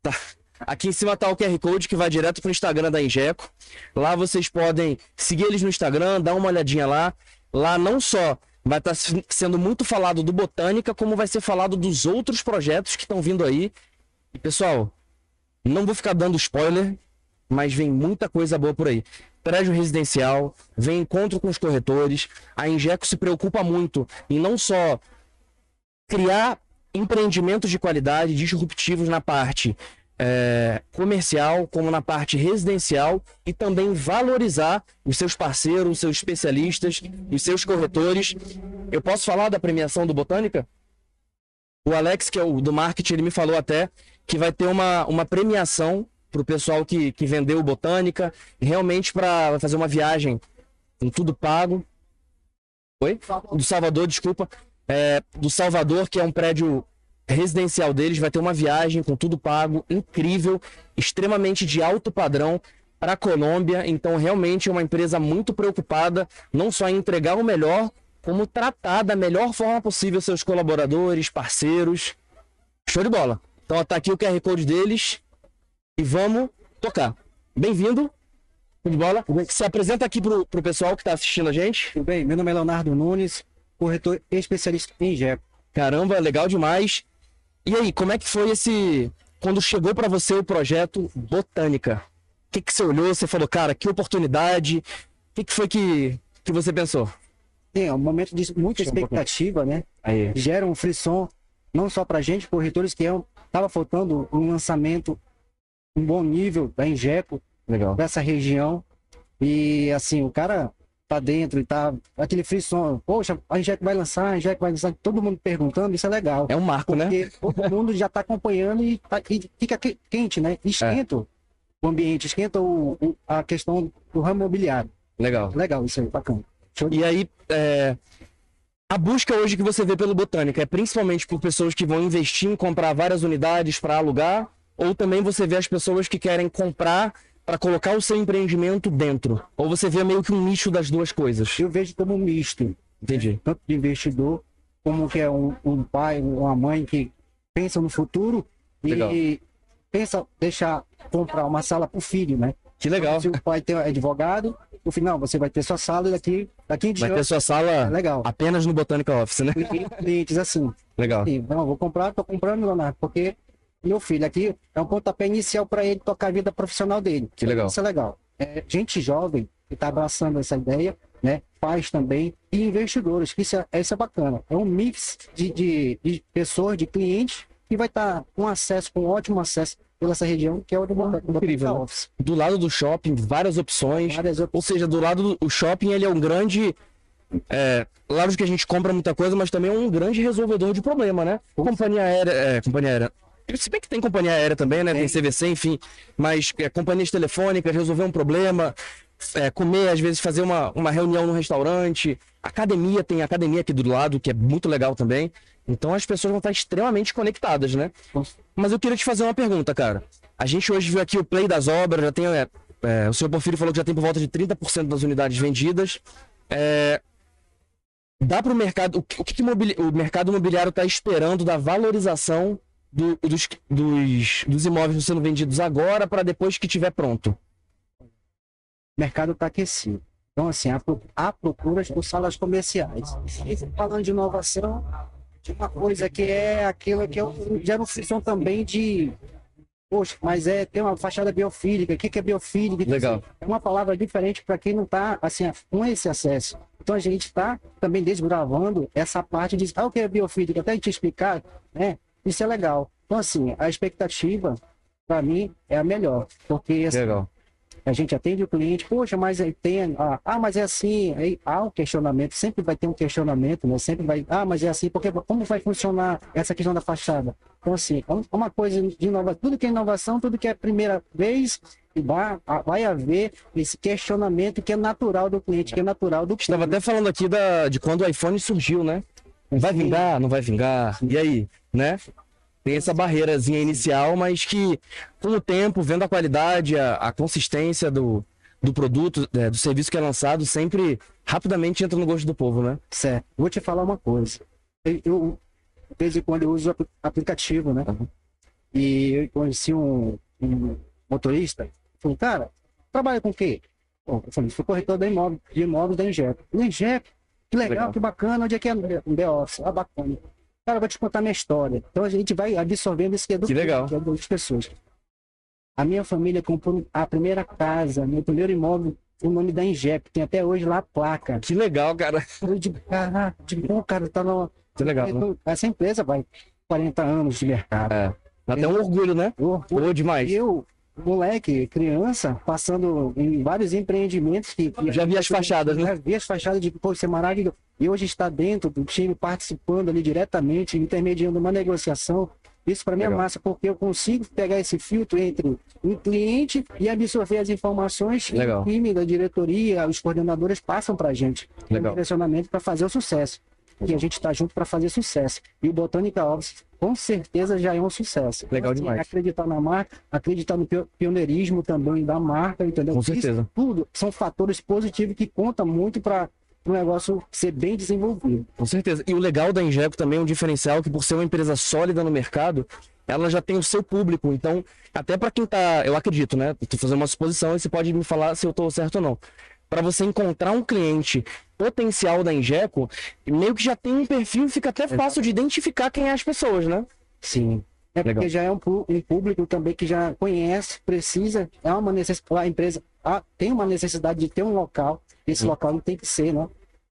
[SPEAKER 4] Tá. Aqui em cima tá o QR Code que vai direto pro Instagram da Injeco. Lá vocês podem seguir eles no Instagram, dar uma olhadinha lá. Lá não só vai estar sendo muito falado do Botânica, como vai ser falado dos outros projetos que estão vindo aí. E pessoal, não vou ficar dando spoiler, mas vem muita coisa boa por aí. Prédio residencial, vem encontro com os corretores. A Injeco se preocupa muito em não só criar empreendimentos de qualidade, disruptivos na parte é, comercial, como na parte residencial e também valorizar os seus parceiros, os seus especialistas, os seus corretores. Eu posso falar da premiação do Botânica? O Alex, que é o do marketing, ele me falou até que vai ter uma, uma premiação para o pessoal que, que vendeu Botânica, realmente para fazer uma viagem com tudo pago. Oi? Do Salvador, desculpa. É, do Salvador, que é um prédio residencial deles, vai ter uma viagem com tudo pago, incrível, extremamente de alto padrão para a Colômbia. Então, realmente é uma empresa muito preocupada, não só em entregar o melhor, como tratar da melhor forma possível seus colaboradores, parceiros. Show de bola. Então, ó, tá aqui o QR Code deles e vamos tocar. Bem-vindo. De bola. Se apresenta aqui pro, pro pessoal que tá assistindo a gente.
[SPEAKER 10] Tudo bem? Meu nome é Leonardo Nunes, corretor especialista em GEP.
[SPEAKER 4] Caramba, legal demais. E aí, como é que foi esse. Quando chegou para você o projeto Botânica? O que, que você olhou? Você falou, cara, que oportunidade. O que, que foi que, que você pensou?
[SPEAKER 10] Tem, é um momento de muita expectativa, né?
[SPEAKER 4] Aí.
[SPEAKER 10] Gera um frisson, não só pra gente, corretores, que é um, tava faltando um lançamento, um bom nível da Injeco
[SPEAKER 4] Legal.
[SPEAKER 10] dessa região. E assim, o cara tá dentro e tá aquele frisson. Poxa, a Injeco vai lançar, a Injeco vai lançar. Todo mundo perguntando, isso é legal.
[SPEAKER 4] É um marco, né?
[SPEAKER 10] Porque todo mundo já tá acompanhando e, tá- e fica que- quente, né? Esquenta o ambiente, esquenta o, o- a questão do ramo imobiliário.
[SPEAKER 4] Legal.
[SPEAKER 10] Legal isso aí, bacana.
[SPEAKER 4] E aí, é, a busca hoje que você vê pelo Botânica é principalmente por pessoas que vão investir em comprar várias unidades para alugar, ou também você vê as pessoas que querem comprar para colocar o seu empreendimento dentro? Ou você vê meio que um nicho das duas coisas?
[SPEAKER 10] Eu vejo como um misto,
[SPEAKER 4] Entendi.
[SPEAKER 10] tanto de investidor, como que é um, um pai, uma mãe que pensa no futuro e
[SPEAKER 4] Legal.
[SPEAKER 10] pensa deixar comprar uma sala para o filho, né?
[SPEAKER 4] Que legal.
[SPEAKER 10] Se o pai tem advogado, no final você vai ter sua sala e daqui, daqui em
[SPEAKER 4] Vai ter
[SPEAKER 10] diante.
[SPEAKER 4] sua sala
[SPEAKER 10] Legal.
[SPEAKER 4] apenas no Botânica Office, né?
[SPEAKER 10] Clientes assim.
[SPEAKER 4] Legal.
[SPEAKER 10] Sim, não, vou comprar, tô comprando, Leonardo, porque meu filho aqui é um pontapé inicial para ele tocar a vida profissional dele.
[SPEAKER 4] Que legal.
[SPEAKER 10] Isso é legal. É, gente jovem que está abraçando essa ideia, né? Pais também e investidores, que isso é, isso é bacana. É um mix de, de, de pessoas, de clientes, que vai estar com acesso, com ótimo acesso pela essa região, que é o do Bota- do
[SPEAKER 4] Incrível, né?
[SPEAKER 10] Office.
[SPEAKER 4] Do lado do shopping, várias opções.
[SPEAKER 10] Várias
[SPEAKER 4] Ou seja, do lado do o shopping, ele é um grande. É, lógico que a gente compra muita coisa, mas também é um grande resolvedor de problema, né? Companhia aérea. É, companhia aérea. Se bem que tem companhia aérea também, né? Tem CVC, enfim. Mas é, companhias telefônicas, resolver um problema, é, comer, às vezes fazer uma, uma reunião no restaurante. Academia, tem academia aqui do lado, que é muito legal também. Então as pessoas vão estar extremamente conectadas, né? Mas eu queria te fazer uma pergunta, cara. A gente hoje viu aqui o play das obras, já tem. é, é, o senhor Porfírio falou que já tem por volta de 30% das unidades vendidas. É, dá para o mercado. O que, o mercado imobiliário está esperando da valorização do- dos, dos, dos imóveis sendo vendidos agora para depois que estiver pronto?
[SPEAKER 10] O mercado está aquecido. Então, assim, há, há procuras por salas comerciais. E falando de inovação, de uma coisa que é aquilo que eu gera uma função também de. Poxa, mas é tem uma fachada biofílica. O que, que é biofílica?
[SPEAKER 4] Legal.
[SPEAKER 10] É uma palavra diferente para quem não está assim, com esse acesso. Então a gente está também desbravando essa parte de ah, o que é biofílica, até te explicar, né? Isso é legal. Então, assim, a expectativa, para mim, é a melhor. Porque assim,
[SPEAKER 4] Legal.
[SPEAKER 10] A gente atende o cliente, poxa, mas aí tem, ah, ah, mas é assim, aí há um questionamento, sempre vai ter um questionamento, né? Sempre vai, ah, mas é assim, porque como vai funcionar essa questão da fachada? Então, assim, é um- uma coisa de inovação, tudo que é inovação, tudo que é primeira vez, vai, vai haver esse questionamento que é natural do cliente, que é natural do
[SPEAKER 4] Estava até falando aqui da, de quando o iPhone surgiu, né? Vai vingar, não vai vingar? E aí, né? Tem essa barreirazinha inicial, mas que com o tempo, vendo a qualidade, a, a consistência do, do produto, é, do serviço que é lançado, sempre rapidamente entra no gosto do povo, né?
[SPEAKER 10] Certo. Vou te falar uma coisa. Eu, eu de vez em quando, eu uso aplicativo, né? E eu conheci um, um motorista. Falei, cara, trabalha com o quê? Bom, eu falei, sou corretor da imóvel, de imóveis da Ingep. Ingep, que legal,
[SPEAKER 4] Legal.
[SPEAKER 10] que bacana. Onde é que é um B-Office? Ah, bacana. Cara, eu vou te contar minha história. Então a gente vai absorvendo isso que é do
[SPEAKER 4] Que legal.
[SPEAKER 10] que é das pessoas. A minha família comprou a primeira casa, meu primeiro imóvel, o nome da Ingep. Tem até hoje lá a placa.
[SPEAKER 4] Que legal, cara.
[SPEAKER 10] Eu digo, caraca, bom, cara, tá no...
[SPEAKER 4] Que legal, né?
[SPEAKER 10] Essa empresa vai 40 anos de mercado.
[SPEAKER 4] É. Dá até um orgulho, né?
[SPEAKER 10] Orgulho.
[SPEAKER 4] demais.
[SPEAKER 10] Eu, moleque, criança, passando em vários empreendimentos que... que-
[SPEAKER 4] Já vi as fachadas, né?
[SPEAKER 10] Já vi as fachadas de, pô, isso é maravilhoso. E hoje está dentro do time, participando ali diretamente, intermediando uma negociação. Isso para mim é
[SPEAKER 4] Legal.
[SPEAKER 10] massa, porque eu consigo pegar esse filtro entre o cliente e absorver as informações que
[SPEAKER 4] Legal.
[SPEAKER 10] o time da diretoria, os coordenadores passam para a gente.
[SPEAKER 4] Legal.
[SPEAKER 10] Um direcionamento para fazer o sucesso. E a gente está junto para fazer sucesso. E o Botânica Office, com certeza, já é um sucesso.
[SPEAKER 4] Legal
[SPEAKER 10] Assim,
[SPEAKER 4] demais.
[SPEAKER 10] Acreditar na marca, acreditar no pio- pioneirismo também da marca, entendeu?
[SPEAKER 4] Com
[SPEAKER 10] Isso
[SPEAKER 4] certeza.
[SPEAKER 10] tudo são fatores positivos que contam muito para o negócio ser bem desenvolvido.
[SPEAKER 4] Com certeza. E o legal da Injeco também é um diferencial que, por ser uma empresa sólida no mercado, ela já tem o seu público. Então, até para quem tá. Eu acredito, né? Tô fazendo uma suposição e você pode me falar se eu tô certo ou não. Para você encontrar um cliente potencial da Injeco, meio que já tem um perfil e fica até fácil de identificar quem é as pessoas, né?
[SPEAKER 10] Sim. É
[SPEAKER 4] Legal.
[SPEAKER 10] porque já é um, um público também que já conhece, precisa, é uma necessidade, a empresa ah, tem uma necessidade de ter um local, esse
[SPEAKER 4] Hum.
[SPEAKER 10] local não tem que ser, né?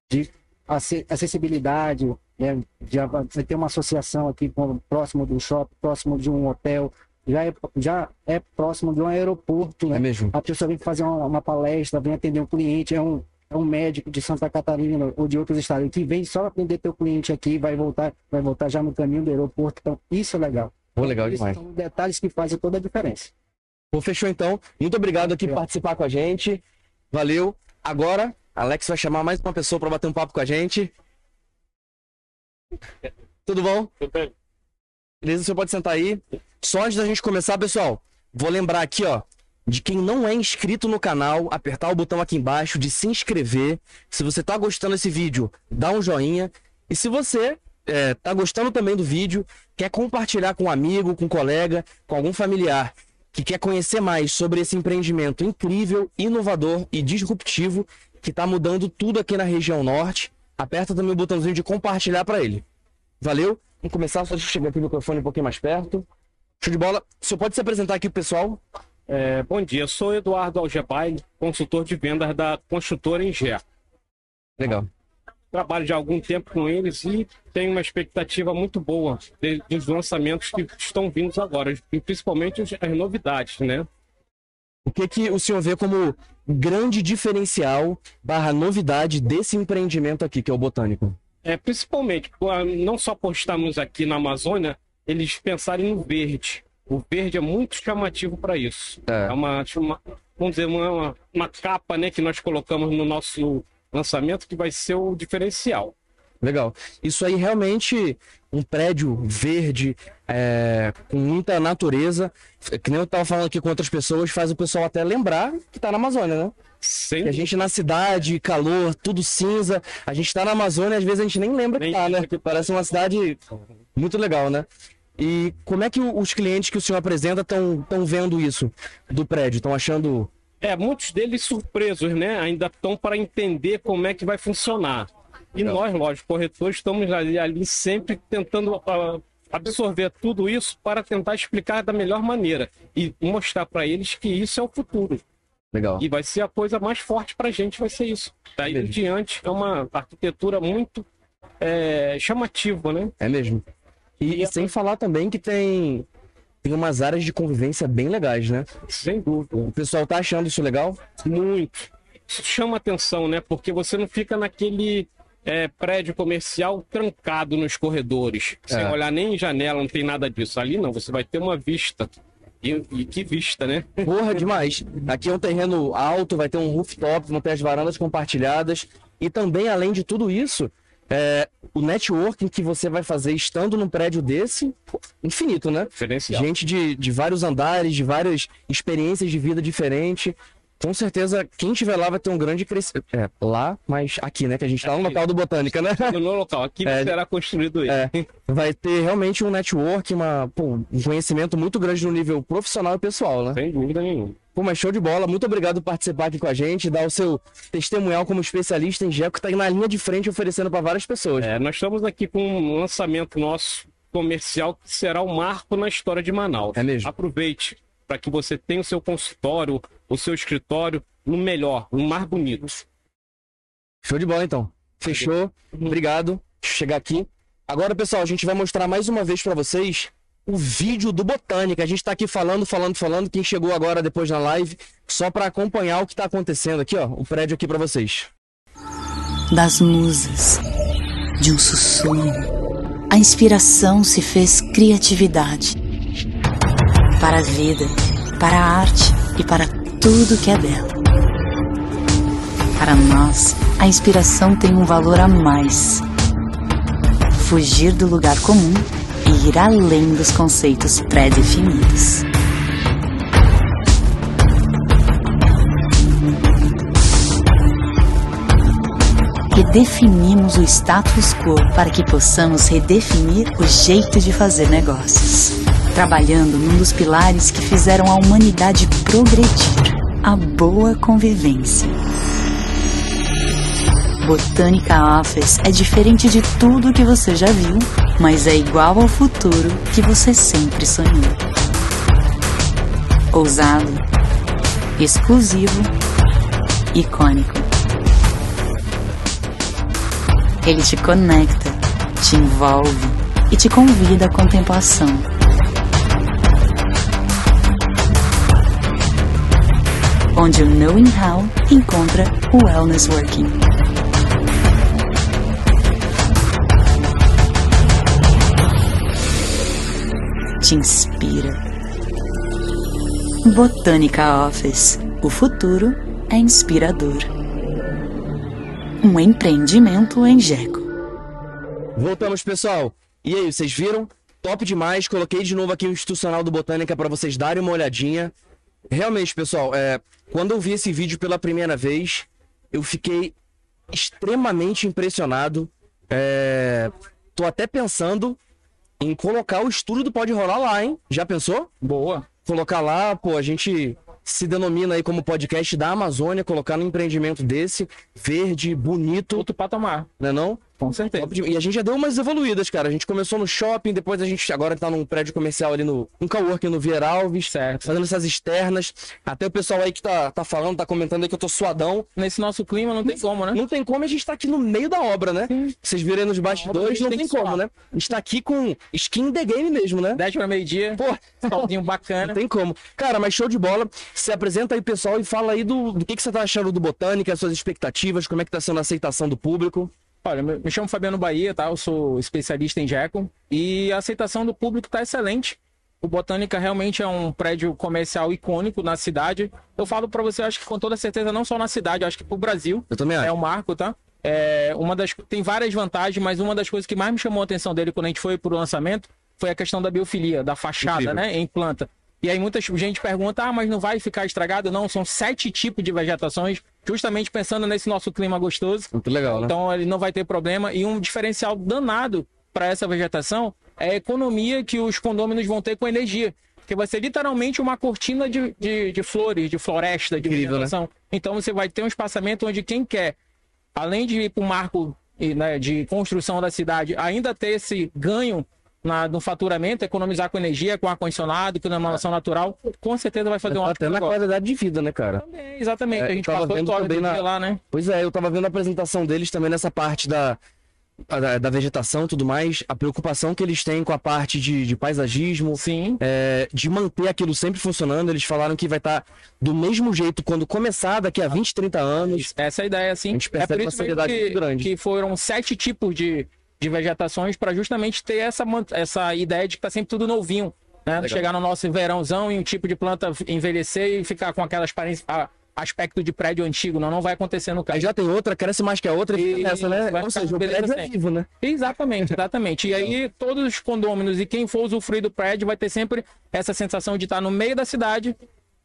[SPEAKER 10] De ace- acessibilidade, né? já vai ter uma associação aqui com- próximo do shopping, próximo de um hotel, já é, já é próximo de um aeroporto, né?
[SPEAKER 4] É mesmo.
[SPEAKER 10] A pessoa vem fazer uma, uma palestra, vem atender um cliente, é um, é um médico de Santa Catarina ou de outros estados que vem só atender teu cliente aqui e vai voltar, vai voltar já no caminho do aeroporto. Então, isso é legal.
[SPEAKER 4] Pô, legal
[SPEAKER 10] Isso
[SPEAKER 4] demais.
[SPEAKER 10] são detalhes que fazem toda a diferença.
[SPEAKER 4] Pô, fechou então. Muito obrigado aqui por participar com a gente. Valeu. Agora, Alex vai chamar mais uma pessoa para bater um papo com a gente. Tudo bom?
[SPEAKER 3] Tudo bem?
[SPEAKER 4] Beleza, você pode sentar aí. Só antes da gente começar, pessoal, vou lembrar aqui, ó, de quem não é inscrito no canal, apertar o botão aqui embaixo de se inscrever. Se você tá gostando desse vídeo, dá um joinha. E se você é, tá gostando também do vídeo, quer compartilhar com um amigo, com um colega, com algum familiar que quer conhecer mais sobre esse empreendimento incrível, inovador e disruptivo que está mudando tudo aqui na região norte, aperta também o botãozinho de compartilhar para ele. Valeu? Vamos começar, só eu chegar aqui o microfone um pouquinho mais perto. Show de bola. O senhor pode se apresentar aqui pro pessoal?
[SPEAKER 11] É, bom dia, sou Eduardo Algebaile, consultor de vendas da construtora Ingé.
[SPEAKER 4] Legal.
[SPEAKER 11] Trabalho já há algum tempo com eles e tenho uma expectativa muito boa de- dos lançamentos que estão vindo agora, e principalmente as novidades, né?
[SPEAKER 4] O que, que o senhor vê como grande diferencial barra novidade desse empreendimento aqui, que é o Botânico?
[SPEAKER 11] É, principalmente, não só por estarmos aqui na Amazônia, eles pensarem no verde. O verde é muito chamativo para isso.
[SPEAKER 4] É.
[SPEAKER 11] uma, uma- vamos dizer, uma, uma, capa né, que nós colocamos no nosso lançamento que vai ser o diferencial.
[SPEAKER 4] Legal. Isso aí realmente um prédio verde, é, com muita natureza, que nem eu tava falando aqui com outras pessoas, faz o pessoal até lembrar que tá na Amazônia, né?
[SPEAKER 11] Sem
[SPEAKER 4] Que a gente na cidade, calor, tudo cinza, a gente tá na Amazônia, às vezes a gente nem lembra que
[SPEAKER 11] Nem
[SPEAKER 4] tá, né?
[SPEAKER 11] lembra que-
[SPEAKER 4] Parece uma cidade muito legal, né? E como é que os clientes que o senhor apresenta estão tão vendo isso do prédio? Estão achando
[SPEAKER 11] É, muitos deles surpresos, né? Ainda estão para entender como é que vai funcionar. E
[SPEAKER 4] Legal.
[SPEAKER 11] nós, lógico, corretores, estamos ali, ali sempre tentando ah, absorver tudo isso para tentar explicar da melhor maneira e mostrar para eles que isso é o futuro.
[SPEAKER 4] legal?
[SPEAKER 11] E vai ser a coisa mais forte para a gente, vai ser isso. Daí em
[SPEAKER 4] Mesmo.
[SPEAKER 11] diante é uma arquitetura muito é, chamativa, né?
[SPEAKER 4] É mesmo. E, e sem falar também que tem tem umas áreas de convivência bem legais, né?
[SPEAKER 11] Sem dúvida.
[SPEAKER 4] O pessoal tá achando isso legal?
[SPEAKER 11] Muito. Isso chama atenção, né? Porque você não fica naquele é, prédio comercial trancado nos corredores, sem
[SPEAKER 4] É.
[SPEAKER 11] olhar nem em janela, não tem nada disso. Ali não, você vai ter uma vista. E, e que vista, né? *laughs*
[SPEAKER 4] Porra, demais. Aqui é um terreno alto, vai ter um rooftop, vão ter as varandas compartilhadas. E também, além de tudo isso, é, o networking que você vai fazer estando num prédio desse, pô, infinito, né?
[SPEAKER 11] Diferencial.
[SPEAKER 4] Gente de, de vários andares, de várias experiências de vida diferentes. Com certeza, quem estiver lá vai ter um grande crescimento. É, lá, mas aqui, né? Que a gente tá no local do Botânica, né?
[SPEAKER 11] No local, aqui *laughs*
[SPEAKER 4] É.
[SPEAKER 11] será construído isso.
[SPEAKER 4] É, vai ter realmente um network, uma, pô, um conhecimento muito grande no nível profissional e pessoal, né?
[SPEAKER 11] Sem dúvida nenhuma.
[SPEAKER 4] Pô, mas show de bola. Muito obrigado por participar aqui com a gente, dar o seu testemunhal como especialista em GECO, que tá aí na linha de frente oferecendo para várias pessoas.
[SPEAKER 11] É, nós estamos aqui com um lançamento nosso comercial que será um marco na história de Manaus.
[SPEAKER 4] É mesmo?
[SPEAKER 11] Aproveite para que você tenha o seu consultório, o seu escritório no melhor, no mais bonito.
[SPEAKER 4] Show de bola, então. Fechou. Obrigado. Deixa eu chegar aqui. Agora, pessoal, a gente vai mostrar mais uma vez para vocês o vídeo do Botânica. A gente tá aqui falando, falando, falando. Quem chegou agora depois na live, só para acompanhar o que tá acontecendo aqui, ó. O prédio aqui para vocês.
[SPEAKER 1] das musas, de um sussurro. A inspiração se fez criatividade. Para a vida, para a arte e para tudo que é belo. Para nós, a inspiração tem um valor a mais. Fugir do lugar comum e ir além dos conceitos pré-definidos. Redefinimos o status quo para que possamos redefinir o jeito de fazer negócios. Trabalhando num dos pilares que fizeram a humanidade progredir a boa convivência. Botânica Office é diferente de tudo que você já viu, mas é igual ao futuro que você sempre sonhou. Ousado, exclusivo, icônico. Ele te conecta, te envolve e te convida à contemplação. Onde o Knowing How encontra o Wellness Working. Te inspira. Botânica Office. O futuro é inspirador. Um empreendimento em Jeco.
[SPEAKER 4] Voltamos, pessoal. E aí, vocês viram? Top demais. Coloquei de novo aqui o institucional do Botânica para vocês darem uma olhadinha. Realmente, pessoal, é, quando eu vi esse vídeo pela primeira vez, eu fiquei extremamente impressionado. É, tô até pensando em colocar o estudo do Pode Rolar lá, hein? Já pensou?
[SPEAKER 12] Boa.
[SPEAKER 4] Colocar lá, pô, a gente se denomina aí como podcast da Amazônia, colocar num empreendimento desse, verde, bonito.
[SPEAKER 12] Outro patamar.
[SPEAKER 4] Não é não?
[SPEAKER 12] Com certeza.
[SPEAKER 4] E a gente já deu umas evoluídas, cara. A gente começou no shopping, depois a gente agora tá num prédio comercial ali no um coworking no Vieira Alves,
[SPEAKER 12] Certo.
[SPEAKER 4] fazendo essas externas. Até o pessoal aí que tá, tá falando, tá comentando aí que eu tô suadão.
[SPEAKER 12] Nesse nosso clima não tem como, né?
[SPEAKER 4] Não tem como, a gente tá aqui no meio da obra, né? Vocês viram aí nos bastidores, não tem
[SPEAKER 12] tem
[SPEAKER 4] como,
[SPEAKER 12] suar.
[SPEAKER 4] né? A gente tá aqui com skin the game mesmo, né?
[SPEAKER 12] 10 para meio-dia.
[SPEAKER 4] Pô,
[SPEAKER 12] Soldinho bacana. *laughs*
[SPEAKER 4] não tem como. Cara, mas show de bola. Se apresenta aí, pessoal, e fala aí do, do que, que você tá achando do Botânica, as suas expectativas, como é que tá sendo a aceitação do público.
[SPEAKER 12] Olha, me chamo Fabiano Bahia, tá? Eu sou especialista em Jeco e a aceitação do público tá excelente. O Botânica realmente é um prédio comercial icônico na cidade. Eu falo para você, acho que com toda certeza, não só na cidade, acho que pro Brasil.
[SPEAKER 4] Eu também acho.
[SPEAKER 12] É um marco, tá? É uma das tem várias vantagens, mas uma das coisas que mais me chamou a atenção dele quando a gente foi pro lançamento foi a questão da biofilia, da fachada,
[SPEAKER 4] Incrível.
[SPEAKER 12] né, em planta. E aí muita gente pergunta: "Ah, mas não vai ficar estragado?" Não, são sete tipos de vegetações, justamente pensando nesse nosso clima gostoso.
[SPEAKER 4] Muito legal, né?
[SPEAKER 12] Então ele não vai ter problema. E um diferencial danado para essa vegetação é a economia que os condôminos vão ter com energia. Porque vai ser literalmente uma cortina de, de, de flores, de floresta, de
[SPEAKER 4] Incrível, né?
[SPEAKER 12] vegetação. Então você vai ter um espaçamento onde quem quer, além de ir para o marco e, né, de construção da cidade, ainda ter esse ganho na- no faturamento, economizar com energia, com ar-condicionado, com iluminação natural, com certeza vai fazer um
[SPEAKER 4] Tá
[SPEAKER 12] ótimo
[SPEAKER 4] até na
[SPEAKER 12] negócio.
[SPEAKER 4] qualidade de vida, né, cara?
[SPEAKER 12] Também, Exatamente.
[SPEAKER 4] É,
[SPEAKER 12] a gente passou
[SPEAKER 4] vendo também na-
[SPEAKER 12] lá, né?
[SPEAKER 4] Pois é, eu tava vendo a apresentação deles também nessa parte da, da, da vegetação e tudo mais, a preocupação que eles têm com a parte de, de paisagismo,
[SPEAKER 12] Sim.
[SPEAKER 4] é, de manter aquilo sempre funcionando. Eles falaram que vai estar do mesmo jeito quando começar, daqui a 20, 30 anos.
[SPEAKER 12] Essa é a ideia, sim.
[SPEAKER 4] A gente
[SPEAKER 12] é
[SPEAKER 4] percebe
[SPEAKER 12] por
[SPEAKER 4] uma seriedade
[SPEAKER 12] que,
[SPEAKER 4] muito grande.
[SPEAKER 12] que foram sete tipos de, de vegetações para justamente ter essa, essa ideia de que tá sempre tudo novinho. Né?
[SPEAKER 4] Legal.
[SPEAKER 12] Chegar no nosso verãozão e um tipo de planta envelhecer e ficar com aquelas aparência- a- aspecto de prédio antigo. Não, não vai acontecer no caso.
[SPEAKER 4] Aí já tem outra, cresce mais que a outra e nessa, né? Ou seja, o prédio é vivo, né?
[SPEAKER 12] Exatamente, *laughs* exatamente. E aí, todos os condôminos e quem for usufruir do prédio vai ter sempre essa sensação de estar no meio da cidade,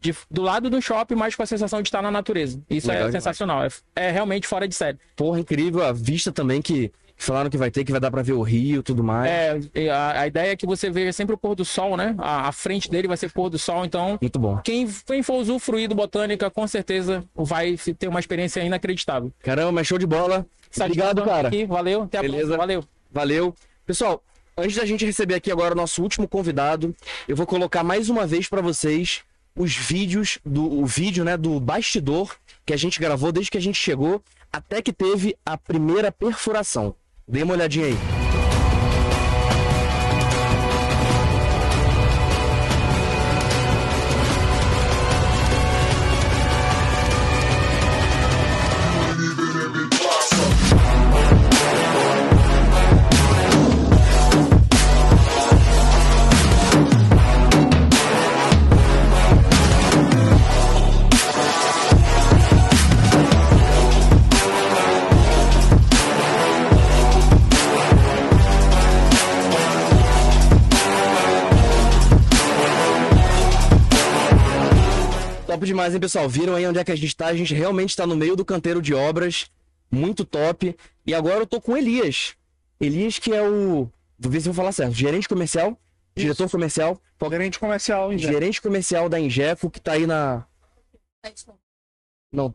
[SPEAKER 12] de- do lado do shopping, mas com a sensação de estar na natureza. Isso
[SPEAKER 4] Legal
[SPEAKER 12] é sensacional. É, é realmente fora de série.
[SPEAKER 4] Porra, incrível. A vista também que falaram que vai ter, que vai dar pra ver o rio e tudo mais.
[SPEAKER 12] É, a, a ideia é que você veja sempre o pôr do sol, né? A, a frente dele vai ser pôr do sol, então.
[SPEAKER 4] Muito bom.
[SPEAKER 12] Quem, quem for usufruir do Botânica, com certeza vai ter uma experiência inacreditável.
[SPEAKER 4] Caramba, mas show de bola. Obrigado, cara.
[SPEAKER 12] Aqui, valeu, até a
[SPEAKER 4] Beleza.
[SPEAKER 12] próxima. Valeu.
[SPEAKER 4] Valeu. Pessoal, antes da gente receber aqui agora o nosso último convidado, eu vou colocar mais uma vez pra vocês os vídeos do o vídeo, né, do bastidor que a gente gravou desde que a gente chegou até que teve a primeira perfuração. Dê uma olhadinha aí. Demais, hein, pessoal? Viram aí onde é que a gente tá? A gente realmente tá no meio do canteiro de obras. Muito top. E agora eu tô com Elias. Elias, que é o. Vou ver se eu vou falar certo. Gerente comercial? Diretor comercial?
[SPEAKER 3] Gerente comercial, Injeco.
[SPEAKER 4] Gerente comercial da Injeco, que tá aí na. Não.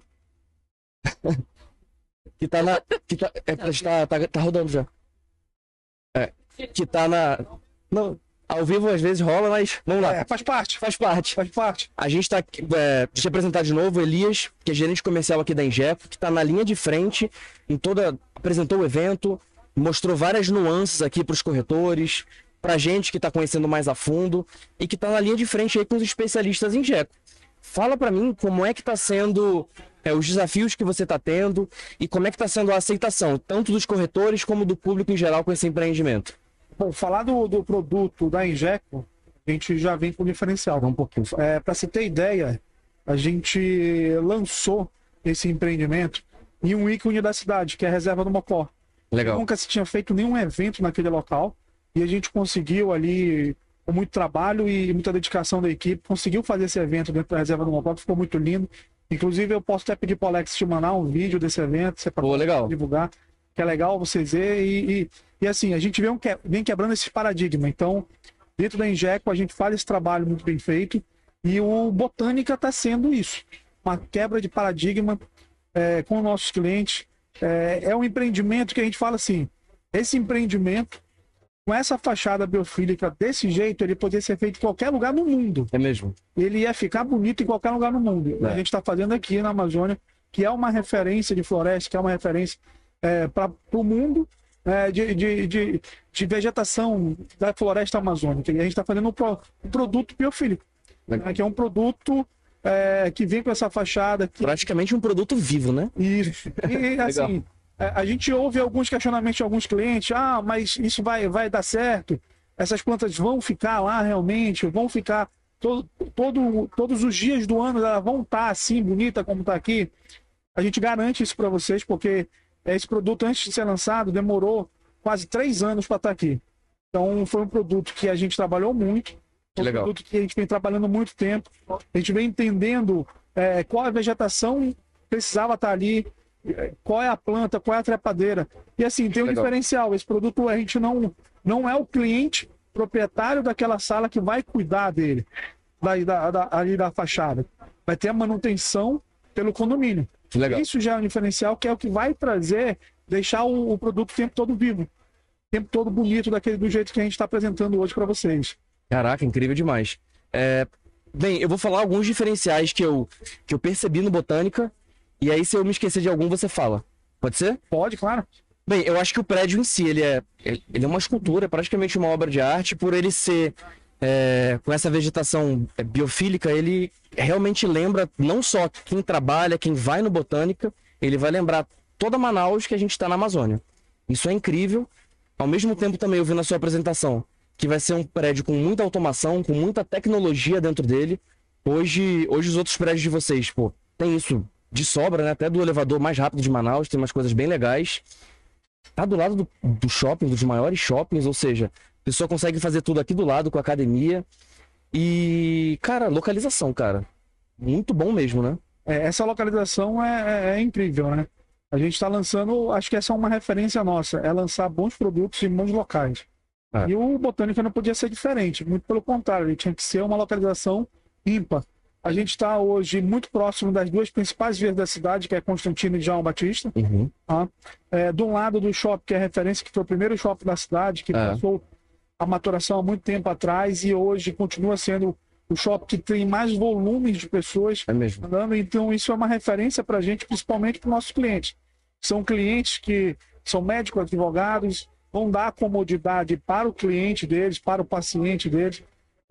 [SPEAKER 4] *laughs* que tá na. Que tá, é, tá, tá, tá rodando já. É. Que tá na. Não. Ao vivo às vezes rola, mas vamos lá.
[SPEAKER 3] É, faz parte.
[SPEAKER 4] Faz parte.
[SPEAKER 3] Faz parte.
[SPEAKER 4] A gente tá aqui, é, deixa eu apresentar de novo o Elias, que é gerente comercial aqui da Injeco, que tá na linha de frente, em toda. apresentou o evento, mostrou várias nuances aqui pros corretores, pra gente que tá conhecendo mais a fundo e que tá na linha de frente aí com os especialistas em Injeco. Fala pra mim como é que tá sendo é, os desafios que você tá tendo e como é que tá sendo a aceitação, tanto dos corretores como do público em geral com esse empreendimento.
[SPEAKER 3] Bom, falar do, do produto da Injeco, a gente já vem com diferencial.
[SPEAKER 4] Um pouquinho.
[SPEAKER 3] É, Para se ter ideia, a gente lançou esse empreendimento em um ícone da cidade, que é a Reserva do Mocó.
[SPEAKER 4] Legal.
[SPEAKER 3] Nunca se tinha feito nenhum evento naquele local e a gente conseguiu ali, com muito trabalho e muita dedicação da equipe, conseguiu fazer esse evento dentro da Reserva do Mocó, que ficou muito lindo. Inclusive, eu posso até pedir para o Alex te mandar um vídeo desse evento, você
[SPEAKER 4] legal.
[SPEAKER 3] divulgar, que é legal vocês verem. E, e, e assim, a gente vem, vem quebrando esse paradigma. Então, dentro da Injeco, a gente faz esse trabalho muito bem feito e o Botânica está sendo isso. Uma quebra de paradigma é, com nossos clientes. É, é um empreendimento que a gente fala assim, esse empreendimento, com essa fachada biofílica desse jeito, ele poderia ser feito em qualquer lugar no mundo.
[SPEAKER 4] É mesmo?
[SPEAKER 3] Ele ia ficar bonito em qualquer lugar no mundo.
[SPEAKER 4] É.
[SPEAKER 3] A gente está fazendo aqui na Amazônia, que é uma referência de floresta, que é uma referência para o mundo é, de, de, de, de vegetação da floresta amazônica. E a gente está fazendo um, pro- um produto biofílico, né, que é um produto é, que vem com essa fachada. Que...
[SPEAKER 4] Praticamente um produto vivo, né?
[SPEAKER 3] Isso. E *laughs* assim, é, a gente ouve alguns questionamentos de alguns clientes: ah, mas isso vai, vai dar certo? Essas plantas vão ficar lá realmente? Vão ficar todo, todo, todos os dias do ano? Elas vão estar assim, bonita como está aqui? A gente garante isso para vocês, porque esse produto, antes de ser lançado, demorou quase três anos para estar aqui. Então, foi um produto que a gente trabalhou muito. Um
[SPEAKER 4] legal.
[SPEAKER 3] produto que a gente vem trabalhando muito tempo. A gente vem entendendo é, qual a vegetação precisava estar ali, é, qual é a planta, qual é a trepadeira. E assim, tem um
[SPEAKER 4] Legal.
[SPEAKER 3] diferencial. Esse produto a gente não, não é o cliente proprietário daquela sala que vai cuidar dele, da, da, da- ali da fachada. Vai ter a manutenção pelo condomínio.
[SPEAKER 4] Legal.
[SPEAKER 3] Isso já é um diferencial que é o que vai trazer, deixar o, o produto o tempo todo vivo. O tempo todo bonito, daquele, do jeito que a gente está apresentando hoje para vocês.
[SPEAKER 4] Caraca, incrível demais. É, bem, eu vou falar alguns diferenciais que eu, que eu percebi no Botânica. E aí, se eu me esquecer de algum, você fala. Pode ser?
[SPEAKER 3] Pode, claro.
[SPEAKER 4] Bem, eu acho que o prédio em si, ele é, ele é uma escultura, é praticamente uma obra de arte, por ele ser é, com essa vegetação é, biofílica, ele realmente lembra não só quem trabalha, quem vai no Botânica, ele vai lembrar toda Manaus que a gente está na Amazônia. Isso é incrível. Ao mesmo tempo também eu vi na sua apresentação que vai ser um prédio com muita automação, com muita tecnologia dentro dele. Hoje, hoje os outros prédios de vocês, pô, tem isso de sobra, né? Até do elevador mais rápido de Manaus, tem umas coisas bem legais. Tá do lado do, do shopping, dos maiores shoppings, ou seja, pessoa consegue fazer tudo aqui do lado com a academia. E, cara, localização, cara. Muito bom mesmo, né?
[SPEAKER 3] É, essa localização é, é, é incrível, né? A gente está lançando, acho que essa é uma referência nossa, é lançar bons produtos em bons locais. É. E o Botânica não podia ser diferente, muito pelo contrário, ele tinha que ser uma localização ímpar. A gente está hoje muito próximo das duas principais vias da cidade, que é Constantino e João Batista.
[SPEAKER 4] Uhum.
[SPEAKER 3] Tá? É, de um lado do shopping, que é referência, que foi o primeiro shopping da cidade, que
[SPEAKER 4] É.
[SPEAKER 3] passou a maturação há muito tempo atrás e hoje continua sendo o shopping que tem mais volumes de pessoas
[SPEAKER 4] É mesmo.
[SPEAKER 3] andando. Então, isso é uma referência para a gente, principalmente para os nossos clientes. São clientes que são médicos, advogados, vão dar comodidade para o cliente deles, para o paciente deles,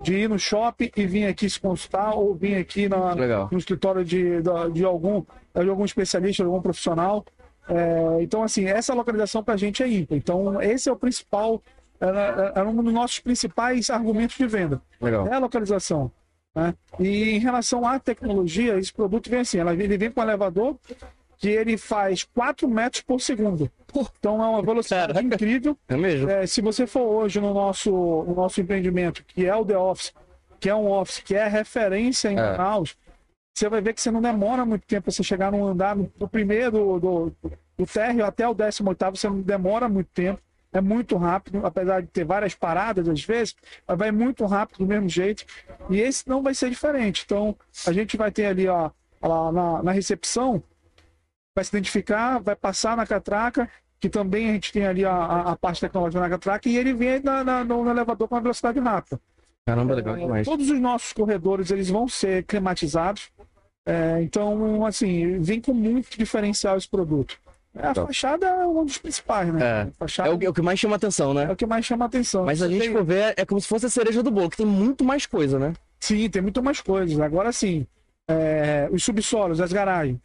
[SPEAKER 3] de ir no shopping e vir aqui se consultar ou vir aqui na- no escritório de, de, algum, de algum especialista, de algum profissional. É, então, assim, essa localização para a gente é ímpar. Então, esse é o principal, era, era um dos nossos principais argumentos de venda.
[SPEAKER 4] Legal.
[SPEAKER 3] É a localização. né? E em relação à tecnologia, esse produto vem assim, ela- ele vem com um elevador que ele faz 4 metros por segundo. Então é uma velocidade incrível.
[SPEAKER 4] É mesmo?
[SPEAKER 3] É, se você for hoje no nosso, no nosso empreendimento, que é o The Office, que é um office que é referência em
[SPEAKER 4] É.
[SPEAKER 3] Manaus, você vai ver que você não demora muito tempo para você chegar num andar, no- do primeiro, do, do, do térreo até o 18 você não demora muito tempo. É muito rápido, apesar de ter várias paradas às vezes, mas vai muito rápido do mesmo jeito. E esse não vai ser diferente. Então, a gente vai ter ali, ó, na, na recepção, vai se identificar, vai passar na catraca, que também a gente tem ali a, a, a parte tecnológica na catraca, e ele vem na, na- no elevador com uma velocidade rápida.
[SPEAKER 4] Caramba, legal
[SPEAKER 3] É,
[SPEAKER 4] demais.
[SPEAKER 3] Todos os nossos corredores eles vão ser climatizados. É, então, assim, vem com muito diferencial esse produto. É, A
[SPEAKER 4] Legal.
[SPEAKER 3] fachada é um dos principais, né?
[SPEAKER 4] É. É o, que- é o que mais chama atenção, né?
[SPEAKER 3] é o que mais chama atenção.
[SPEAKER 4] Mas a gente
[SPEAKER 3] tem-
[SPEAKER 4] for ver, é como se fosse a cereja do bolo, que tem muito mais coisa, né?
[SPEAKER 3] Sim, tem muito mais coisas. Agora sim, é, os subsolos, as garagens.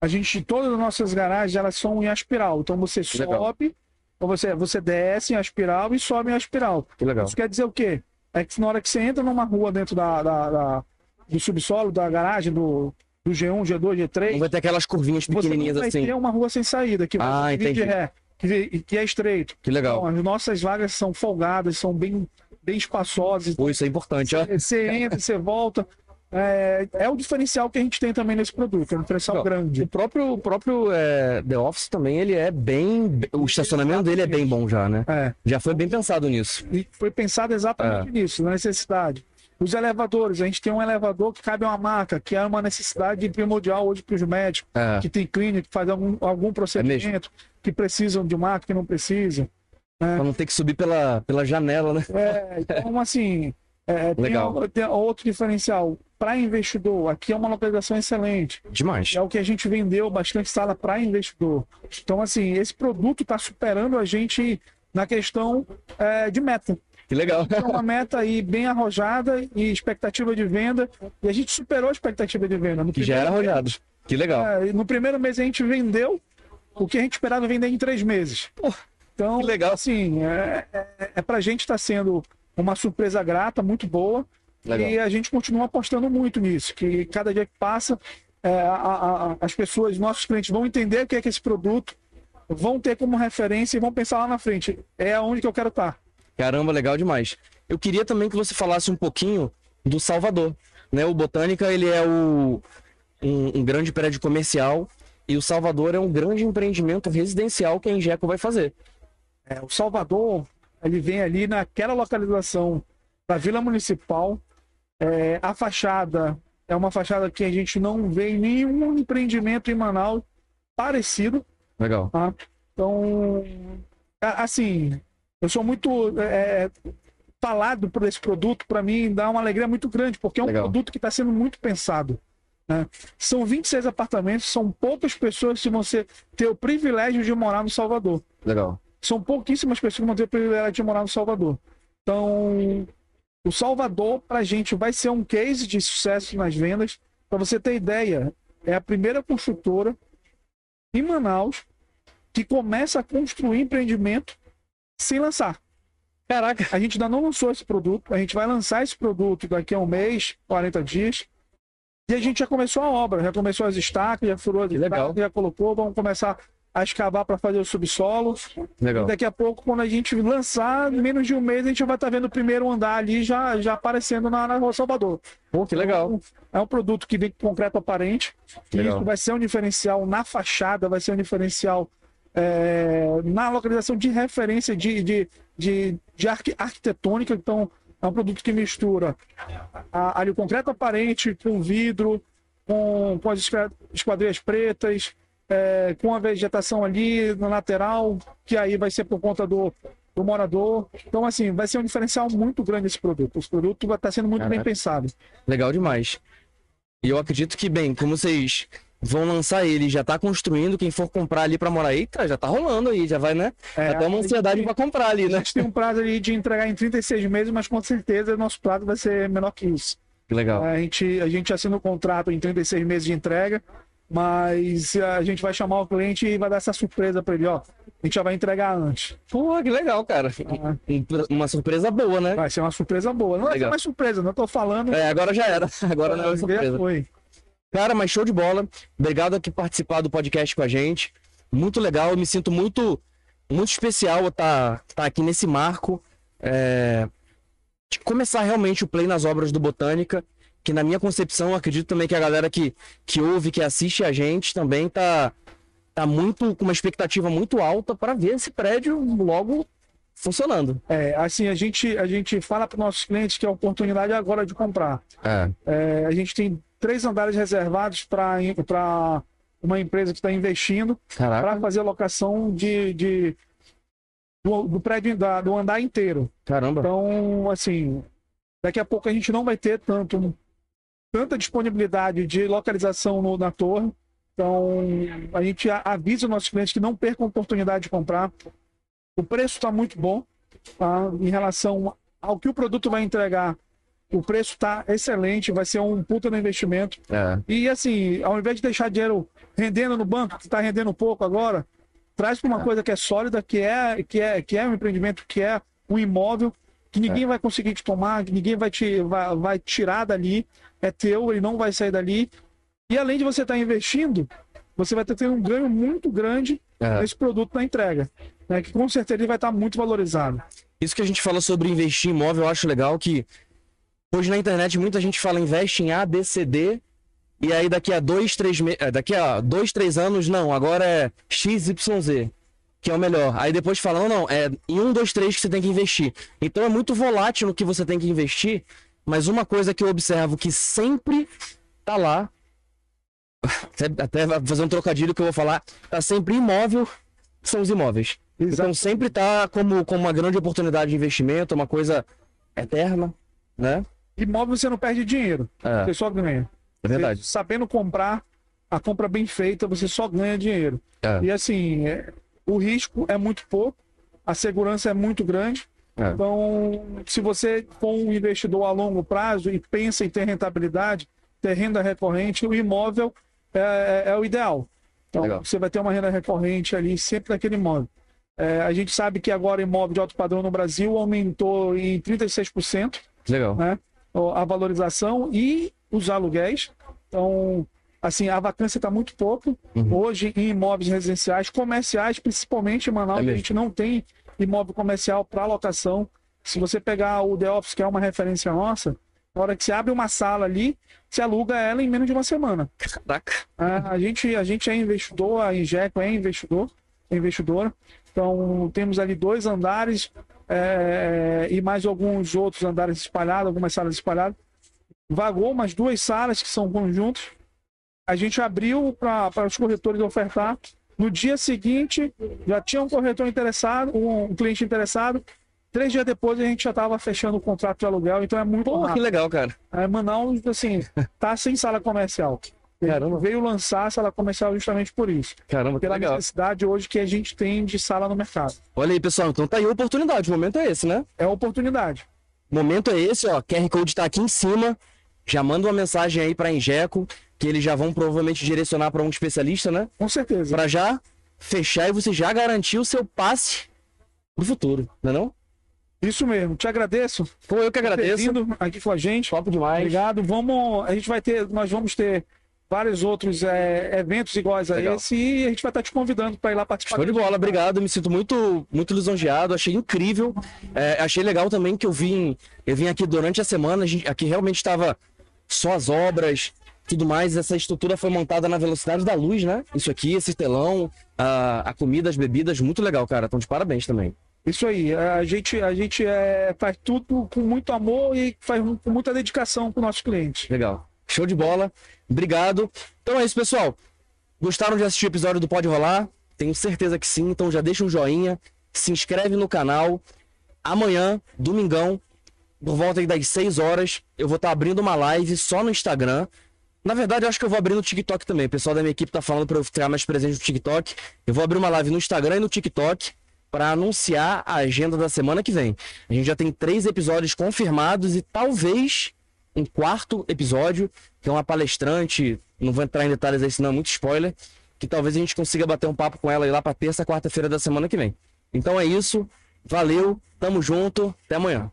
[SPEAKER 3] A gente, todas as nossas garagens, elas são em aspiral. Então você
[SPEAKER 4] legal.
[SPEAKER 3] sobe, ou você, você desce em aspiral e sobe em aspiral.
[SPEAKER 4] Que legal.
[SPEAKER 3] Isso quer dizer o quê? É que na hora que você entra numa rua dentro da, da- da- do subsolo, da garagem, do, do G1, G2, G3,
[SPEAKER 4] Não vai ter aquelas curvinhas
[SPEAKER 3] você
[SPEAKER 4] pequenininhas
[SPEAKER 3] vai
[SPEAKER 4] assim.
[SPEAKER 3] ter uma rua sem saída, que
[SPEAKER 4] Ah,
[SPEAKER 3] vai vir de
[SPEAKER 4] entendi.
[SPEAKER 3] ré, que, que é estreito.
[SPEAKER 4] Que legal.
[SPEAKER 3] Então, as nossas vagas são folgadas, são bem, bem espaçosas.
[SPEAKER 4] Pô, isso é importante, ó.
[SPEAKER 3] Você entra, você volta. É, é o diferencial que a gente tem também nesse produto, é um diferencial grande.
[SPEAKER 4] O próprio, o próprio é, The Office também, ele é bem. O estacionamento dele é bem bom já, né?
[SPEAKER 3] É,
[SPEAKER 4] Já foi bem pensado nisso.
[SPEAKER 3] e foi pensado exatamente nisso, na necessidade. Os elevadores, a gente tem um elevador que cabe a uma maca, que é uma necessidade primordial hoje para os médicos,
[SPEAKER 4] É.
[SPEAKER 3] que tem clínica, que faz algum, algum procedimento, que precisam de maca, que não precisam.
[SPEAKER 4] Pra não ter que subir pela, pela janela, né?
[SPEAKER 3] É, então, assim, é, tem,
[SPEAKER 4] Legal.
[SPEAKER 3] tem outro diferencial. Para investidor, aqui é uma localização excelente.
[SPEAKER 4] Demais.
[SPEAKER 3] É o que a gente vendeu bastante sala para investidor. Então, assim, esse produto está superando a gente na questão é, de meta.
[SPEAKER 4] Que legal.
[SPEAKER 3] É uma meta aí bem arrojada e expectativa de venda. E a gente superou a expectativa de venda. No
[SPEAKER 4] Que já era arrojado. Que legal.
[SPEAKER 3] é, no primeiro mês a gente vendeu o que a gente esperava vender em três meses. Então,
[SPEAKER 4] que legal.
[SPEAKER 3] assim, é, é, é pra gente estar sendo uma surpresa grata, muito boa.
[SPEAKER 4] Legal.
[SPEAKER 3] E a gente continua apostando muito nisso, que cada dia que passa, é, a- a- a- as pessoas, nossos clientes vão entender o que é que esse produto, vão ter como referência e vão pensar lá na frente, é onde que eu quero estar.
[SPEAKER 4] Caramba, legal demais. Eu queria também que você falasse um pouquinho do Salvador. Né? O Botânica, ele é o, um, um grande prédio comercial e o Salvador é um grande empreendimento residencial que a Ingeco vai fazer.
[SPEAKER 3] É, o Salvador, ele vem ali naquela localização da Vila Municipal. É, a fachada é uma fachada que a gente não vê em nenhum empreendimento em Manaus parecido.
[SPEAKER 4] Legal.
[SPEAKER 3] Tá? Então, assim, eu sou muito é, falado por esse produto, para mim dá uma alegria muito grande, porque é um
[SPEAKER 4] Legal.
[SPEAKER 3] produto que está sendo muito pensado. Né? São 26 apartamentos, são poucas pessoas que vão ser, ter o privilégio de morar no Salvador.
[SPEAKER 4] Legal.
[SPEAKER 3] São pouquíssimas pessoas que vão ter o privilégio de morar no Salvador. Então, o Salvador, para a gente, vai ser um case de sucesso nas vendas. Para você ter ideia, é a primeira construtora em Manaus que começa a construir empreendimento sem lançar.
[SPEAKER 4] Caraca.
[SPEAKER 3] A gente ainda não lançou esse produto. A gente vai lançar esse produto daqui a um mês, 40 dias. E a gente já começou a obra, já começou as estacas, já furou as estacas, já colocou, vamos começar a escavar para fazer o subsolo.
[SPEAKER 4] Legal.
[SPEAKER 3] E daqui a pouco, quando a gente lançar, em menos de um mês, a gente vai estar vendo o primeiro andar ali já, já aparecendo na, na Rua Salvador.
[SPEAKER 4] Pô, que legal.
[SPEAKER 3] Então, é um produto que vem com concreto aparente. E isso vai ser um diferencial na fachada, vai ser um diferencial é, na localização de referência de, de, de, de arqui- arquitetônica. Então, é um produto que mistura a- ali o concreto aparente com vidro, com, com as esqua- esquadrias pretas, é, com a vegetação ali na lateral, que aí vai ser por conta do, do morador. Então, assim, vai ser um diferencial muito grande esse produto. Esse produto estar sendo muito bem
[SPEAKER 4] Caraca.
[SPEAKER 3] pensado.
[SPEAKER 4] Legal demais. E eu acredito que, bem, como vocês vão lançar ele, já tá construindo, quem for comprar ali pra morar, eita, já tá rolando aí, já vai, né?
[SPEAKER 3] É,
[SPEAKER 4] Até uma
[SPEAKER 3] a
[SPEAKER 4] ansiedade pra comprar ali,
[SPEAKER 3] A
[SPEAKER 4] né?
[SPEAKER 3] gente tem um prazo ali de entregar em 36 meses, mas com certeza nosso prazo vai ser menor que isso.
[SPEAKER 4] Que legal.
[SPEAKER 3] A gente, a gente assina o contrato em 36 meses de entrega, mas a gente vai chamar o cliente e vai dar essa surpresa para ele, ó. A gente já vai entregar antes.
[SPEAKER 4] Pô, que legal, cara. Uma surpresa boa, né?
[SPEAKER 3] Vai ser uma surpresa boa. Não vai ser
[SPEAKER 4] Legal.
[SPEAKER 3] mais surpresa, não tô falando.
[SPEAKER 4] É, agora já era. *laughs* Agora não é surpresa.
[SPEAKER 3] foi.
[SPEAKER 4] Cara, mas show de bola. Obrigado aqui por participar do podcast com a gente. Muito legal. Eu me sinto muito, muito especial estar tá, aqui nesse marco. é, de começar realmente o play nas obras do Botânica. Que na minha concepção, acredito também que a galera que, que ouve, que assiste a gente também tá, tá muito com uma expectativa muito alta para ver esse prédio logo funcionando.
[SPEAKER 3] É, assim, a gente, a gente fala para nossos clientes que a oportunidade é agora de comprar.
[SPEAKER 4] É.
[SPEAKER 3] É, a gente tem três andares reservados para uma empresa que está investindo para fazer a locação de, de- do, do prédio da- do andar inteiro.
[SPEAKER 4] Caramba.
[SPEAKER 3] Então, assim, daqui a pouco a gente não vai ter tanto tanta disponibilidade de localização no- na torre. Então, a gente avisa os nossos clientes que não percam a oportunidade de comprar. O preço está muito bom tá? em relação ao que o produto vai entregar. O preço está excelente, vai ser um puta no investimento.
[SPEAKER 4] É.
[SPEAKER 3] E assim, ao invés de deixar dinheiro rendendo no banco, que está rendendo pouco agora, traz para uma coisa que é sólida, que é, que é, que é um empreendimento, que é um imóvel, que ninguém vai conseguir te tomar, que ninguém vai te vai, vai tirar dali, é teu, ele não vai sair dali. E além de você estar investindo, você vai ter um ganho muito grande
[SPEAKER 4] É.
[SPEAKER 3] nesse produto na entrega, né? Que com certeza ele vai estar muito valorizado.
[SPEAKER 4] Isso que a gente fala sobre investir em imóvel, eu acho legal que hoje na internet muita gente fala investe em A, B, C, D, e aí daqui a dois, três me... é, daqui a dois, três anos, não, agora é X, Y, Z, que é o melhor. Aí depois falam, não, não, é em um, dois, três que você tem que investir. Então é muito volátil no que você tem que investir, mas uma coisa que eu observo que sempre tá lá, *laughs* até vai fazer um trocadilho que eu vou falar, tá sempre imóvel, são os imóveis. Então sempre tá como, como uma grande oportunidade de investimento, uma coisa eterna, né?
[SPEAKER 3] Imóvel você não perde dinheiro,
[SPEAKER 4] É.
[SPEAKER 3] você só ganha.
[SPEAKER 4] É verdade.
[SPEAKER 3] Você, sabendo comprar, a compra bem feita, você só ganha dinheiro.
[SPEAKER 4] É.
[SPEAKER 3] E assim, é, o risco é muito pouco, a segurança é muito grande.
[SPEAKER 4] É.
[SPEAKER 3] Então, se você for um investidor a longo prazo e pensa em ter rentabilidade, ter renda recorrente, o imóvel é, é- é o ideal. Então,
[SPEAKER 4] Legal.
[SPEAKER 3] você vai ter uma renda recorrente ali sempre naquele imóvel. É, a gente sabe que agora imóvel de alto padrão no Brasil aumentou em 36%
[SPEAKER 4] Legal.
[SPEAKER 3] né? A valorização e os aluguéis. Então, assim, a vacância está muito pouco.
[SPEAKER 4] Uhum.
[SPEAKER 3] Hoje, em imóveis residenciais, comerciais, principalmente em Manaus,
[SPEAKER 4] É
[SPEAKER 3] a gente não tem imóvel comercial para locação. Se você pegar o The Office, que é uma referência nossa, na hora que você abre uma sala ali, você aluga ela em menos de uma semana.
[SPEAKER 4] Caraca.
[SPEAKER 3] A, a gente, a gente é investidor, a Injeco é investidor, é investidora. Então, temos ali dois andares é, e mais alguns outros andares espalhados, algumas salas espalhadas. Vagou umas duas salas que são conjuntos. A gente abriu para os corretores ofertar. No dia seguinte, já tinha um corretor interessado, um, um cliente interessado. Três dias depois, a gente já estava fechando o contrato de aluguel. Então, é muito
[SPEAKER 4] Pô, que legal, cara.
[SPEAKER 3] É, Manaus, assim, tá sem sala comercial. Caramba. Veio lançar a sala comercial justamente por isso.
[SPEAKER 4] Caramba,
[SPEAKER 3] Pela
[SPEAKER 4] legal.
[SPEAKER 3] necessidade hoje que a gente tem de sala no mercado.
[SPEAKER 4] Olha aí, pessoal, então tá aí a oportunidade. O momento é esse, né?
[SPEAKER 3] É a oportunidade.
[SPEAKER 4] O momento é esse, ó. QR Code tá aqui em cima. Já manda uma mensagem aí pra Injeco, que eles já vão provavelmente direcionar pra um especialista, né?
[SPEAKER 3] Com certeza.
[SPEAKER 4] Pra já fechar e você já garantir o seu passe pro futuro, não é não?
[SPEAKER 3] Isso mesmo, te agradeço.
[SPEAKER 4] Pô, eu que agradeço.
[SPEAKER 3] Vindo aqui com a gente.
[SPEAKER 4] Top demais.
[SPEAKER 3] Obrigado. Vamos, a gente vai ter, nós vamos ter vários outros é, eventos iguais a
[SPEAKER 4] Legal.
[SPEAKER 3] esse e a gente vai estar te convidando para ir lá participar.
[SPEAKER 4] Show de bola, obrigado. Me sinto muito, muito lisonjeado. Achei incrível. É, achei legal também que eu vim, eu vim aqui durante a semana. A gente, aqui realmente estava só as obras, tudo mais. Essa estrutura foi montada na velocidade da luz, né? Isso aqui, esse telão, a, a comida, as bebidas, muito legal, cara. Então, de parabéns também.
[SPEAKER 3] Isso aí, a gente, a gente é, faz tudo com muito amor e faz com muita dedicação com nossos clientes.
[SPEAKER 4] Legal. Show de bola. Obrigado. Então é isso, pessoal. Gostaram de assistir o episódio do Pode Rolar? Tenho certeza que sim. Então já deixa um joinha, se inscreve no canal. Amanhã, domingão, por volta das 6 horas, eu vou estar abrindo uma live só no Instagram. Na verdade, eu acho que eu vou abrir no TikTok também. O pessoal da minha equipe tá falando para eu ficar mais presente no TikTok. Eu vou abrir uma live no Instagram e no TikTok para anunciar a agenda da semana que vem. A gente já tem três episódios confirmados e talvez um quarto episódio, que é uma palestrante, não vou entrar em detalhes aí, senão é muito spoiler, que talvez a gente consiga bater um papo com ela lá para terça, quarta-feira da semana que vem. Então é isso, valeu, tamo junto, até amanhã.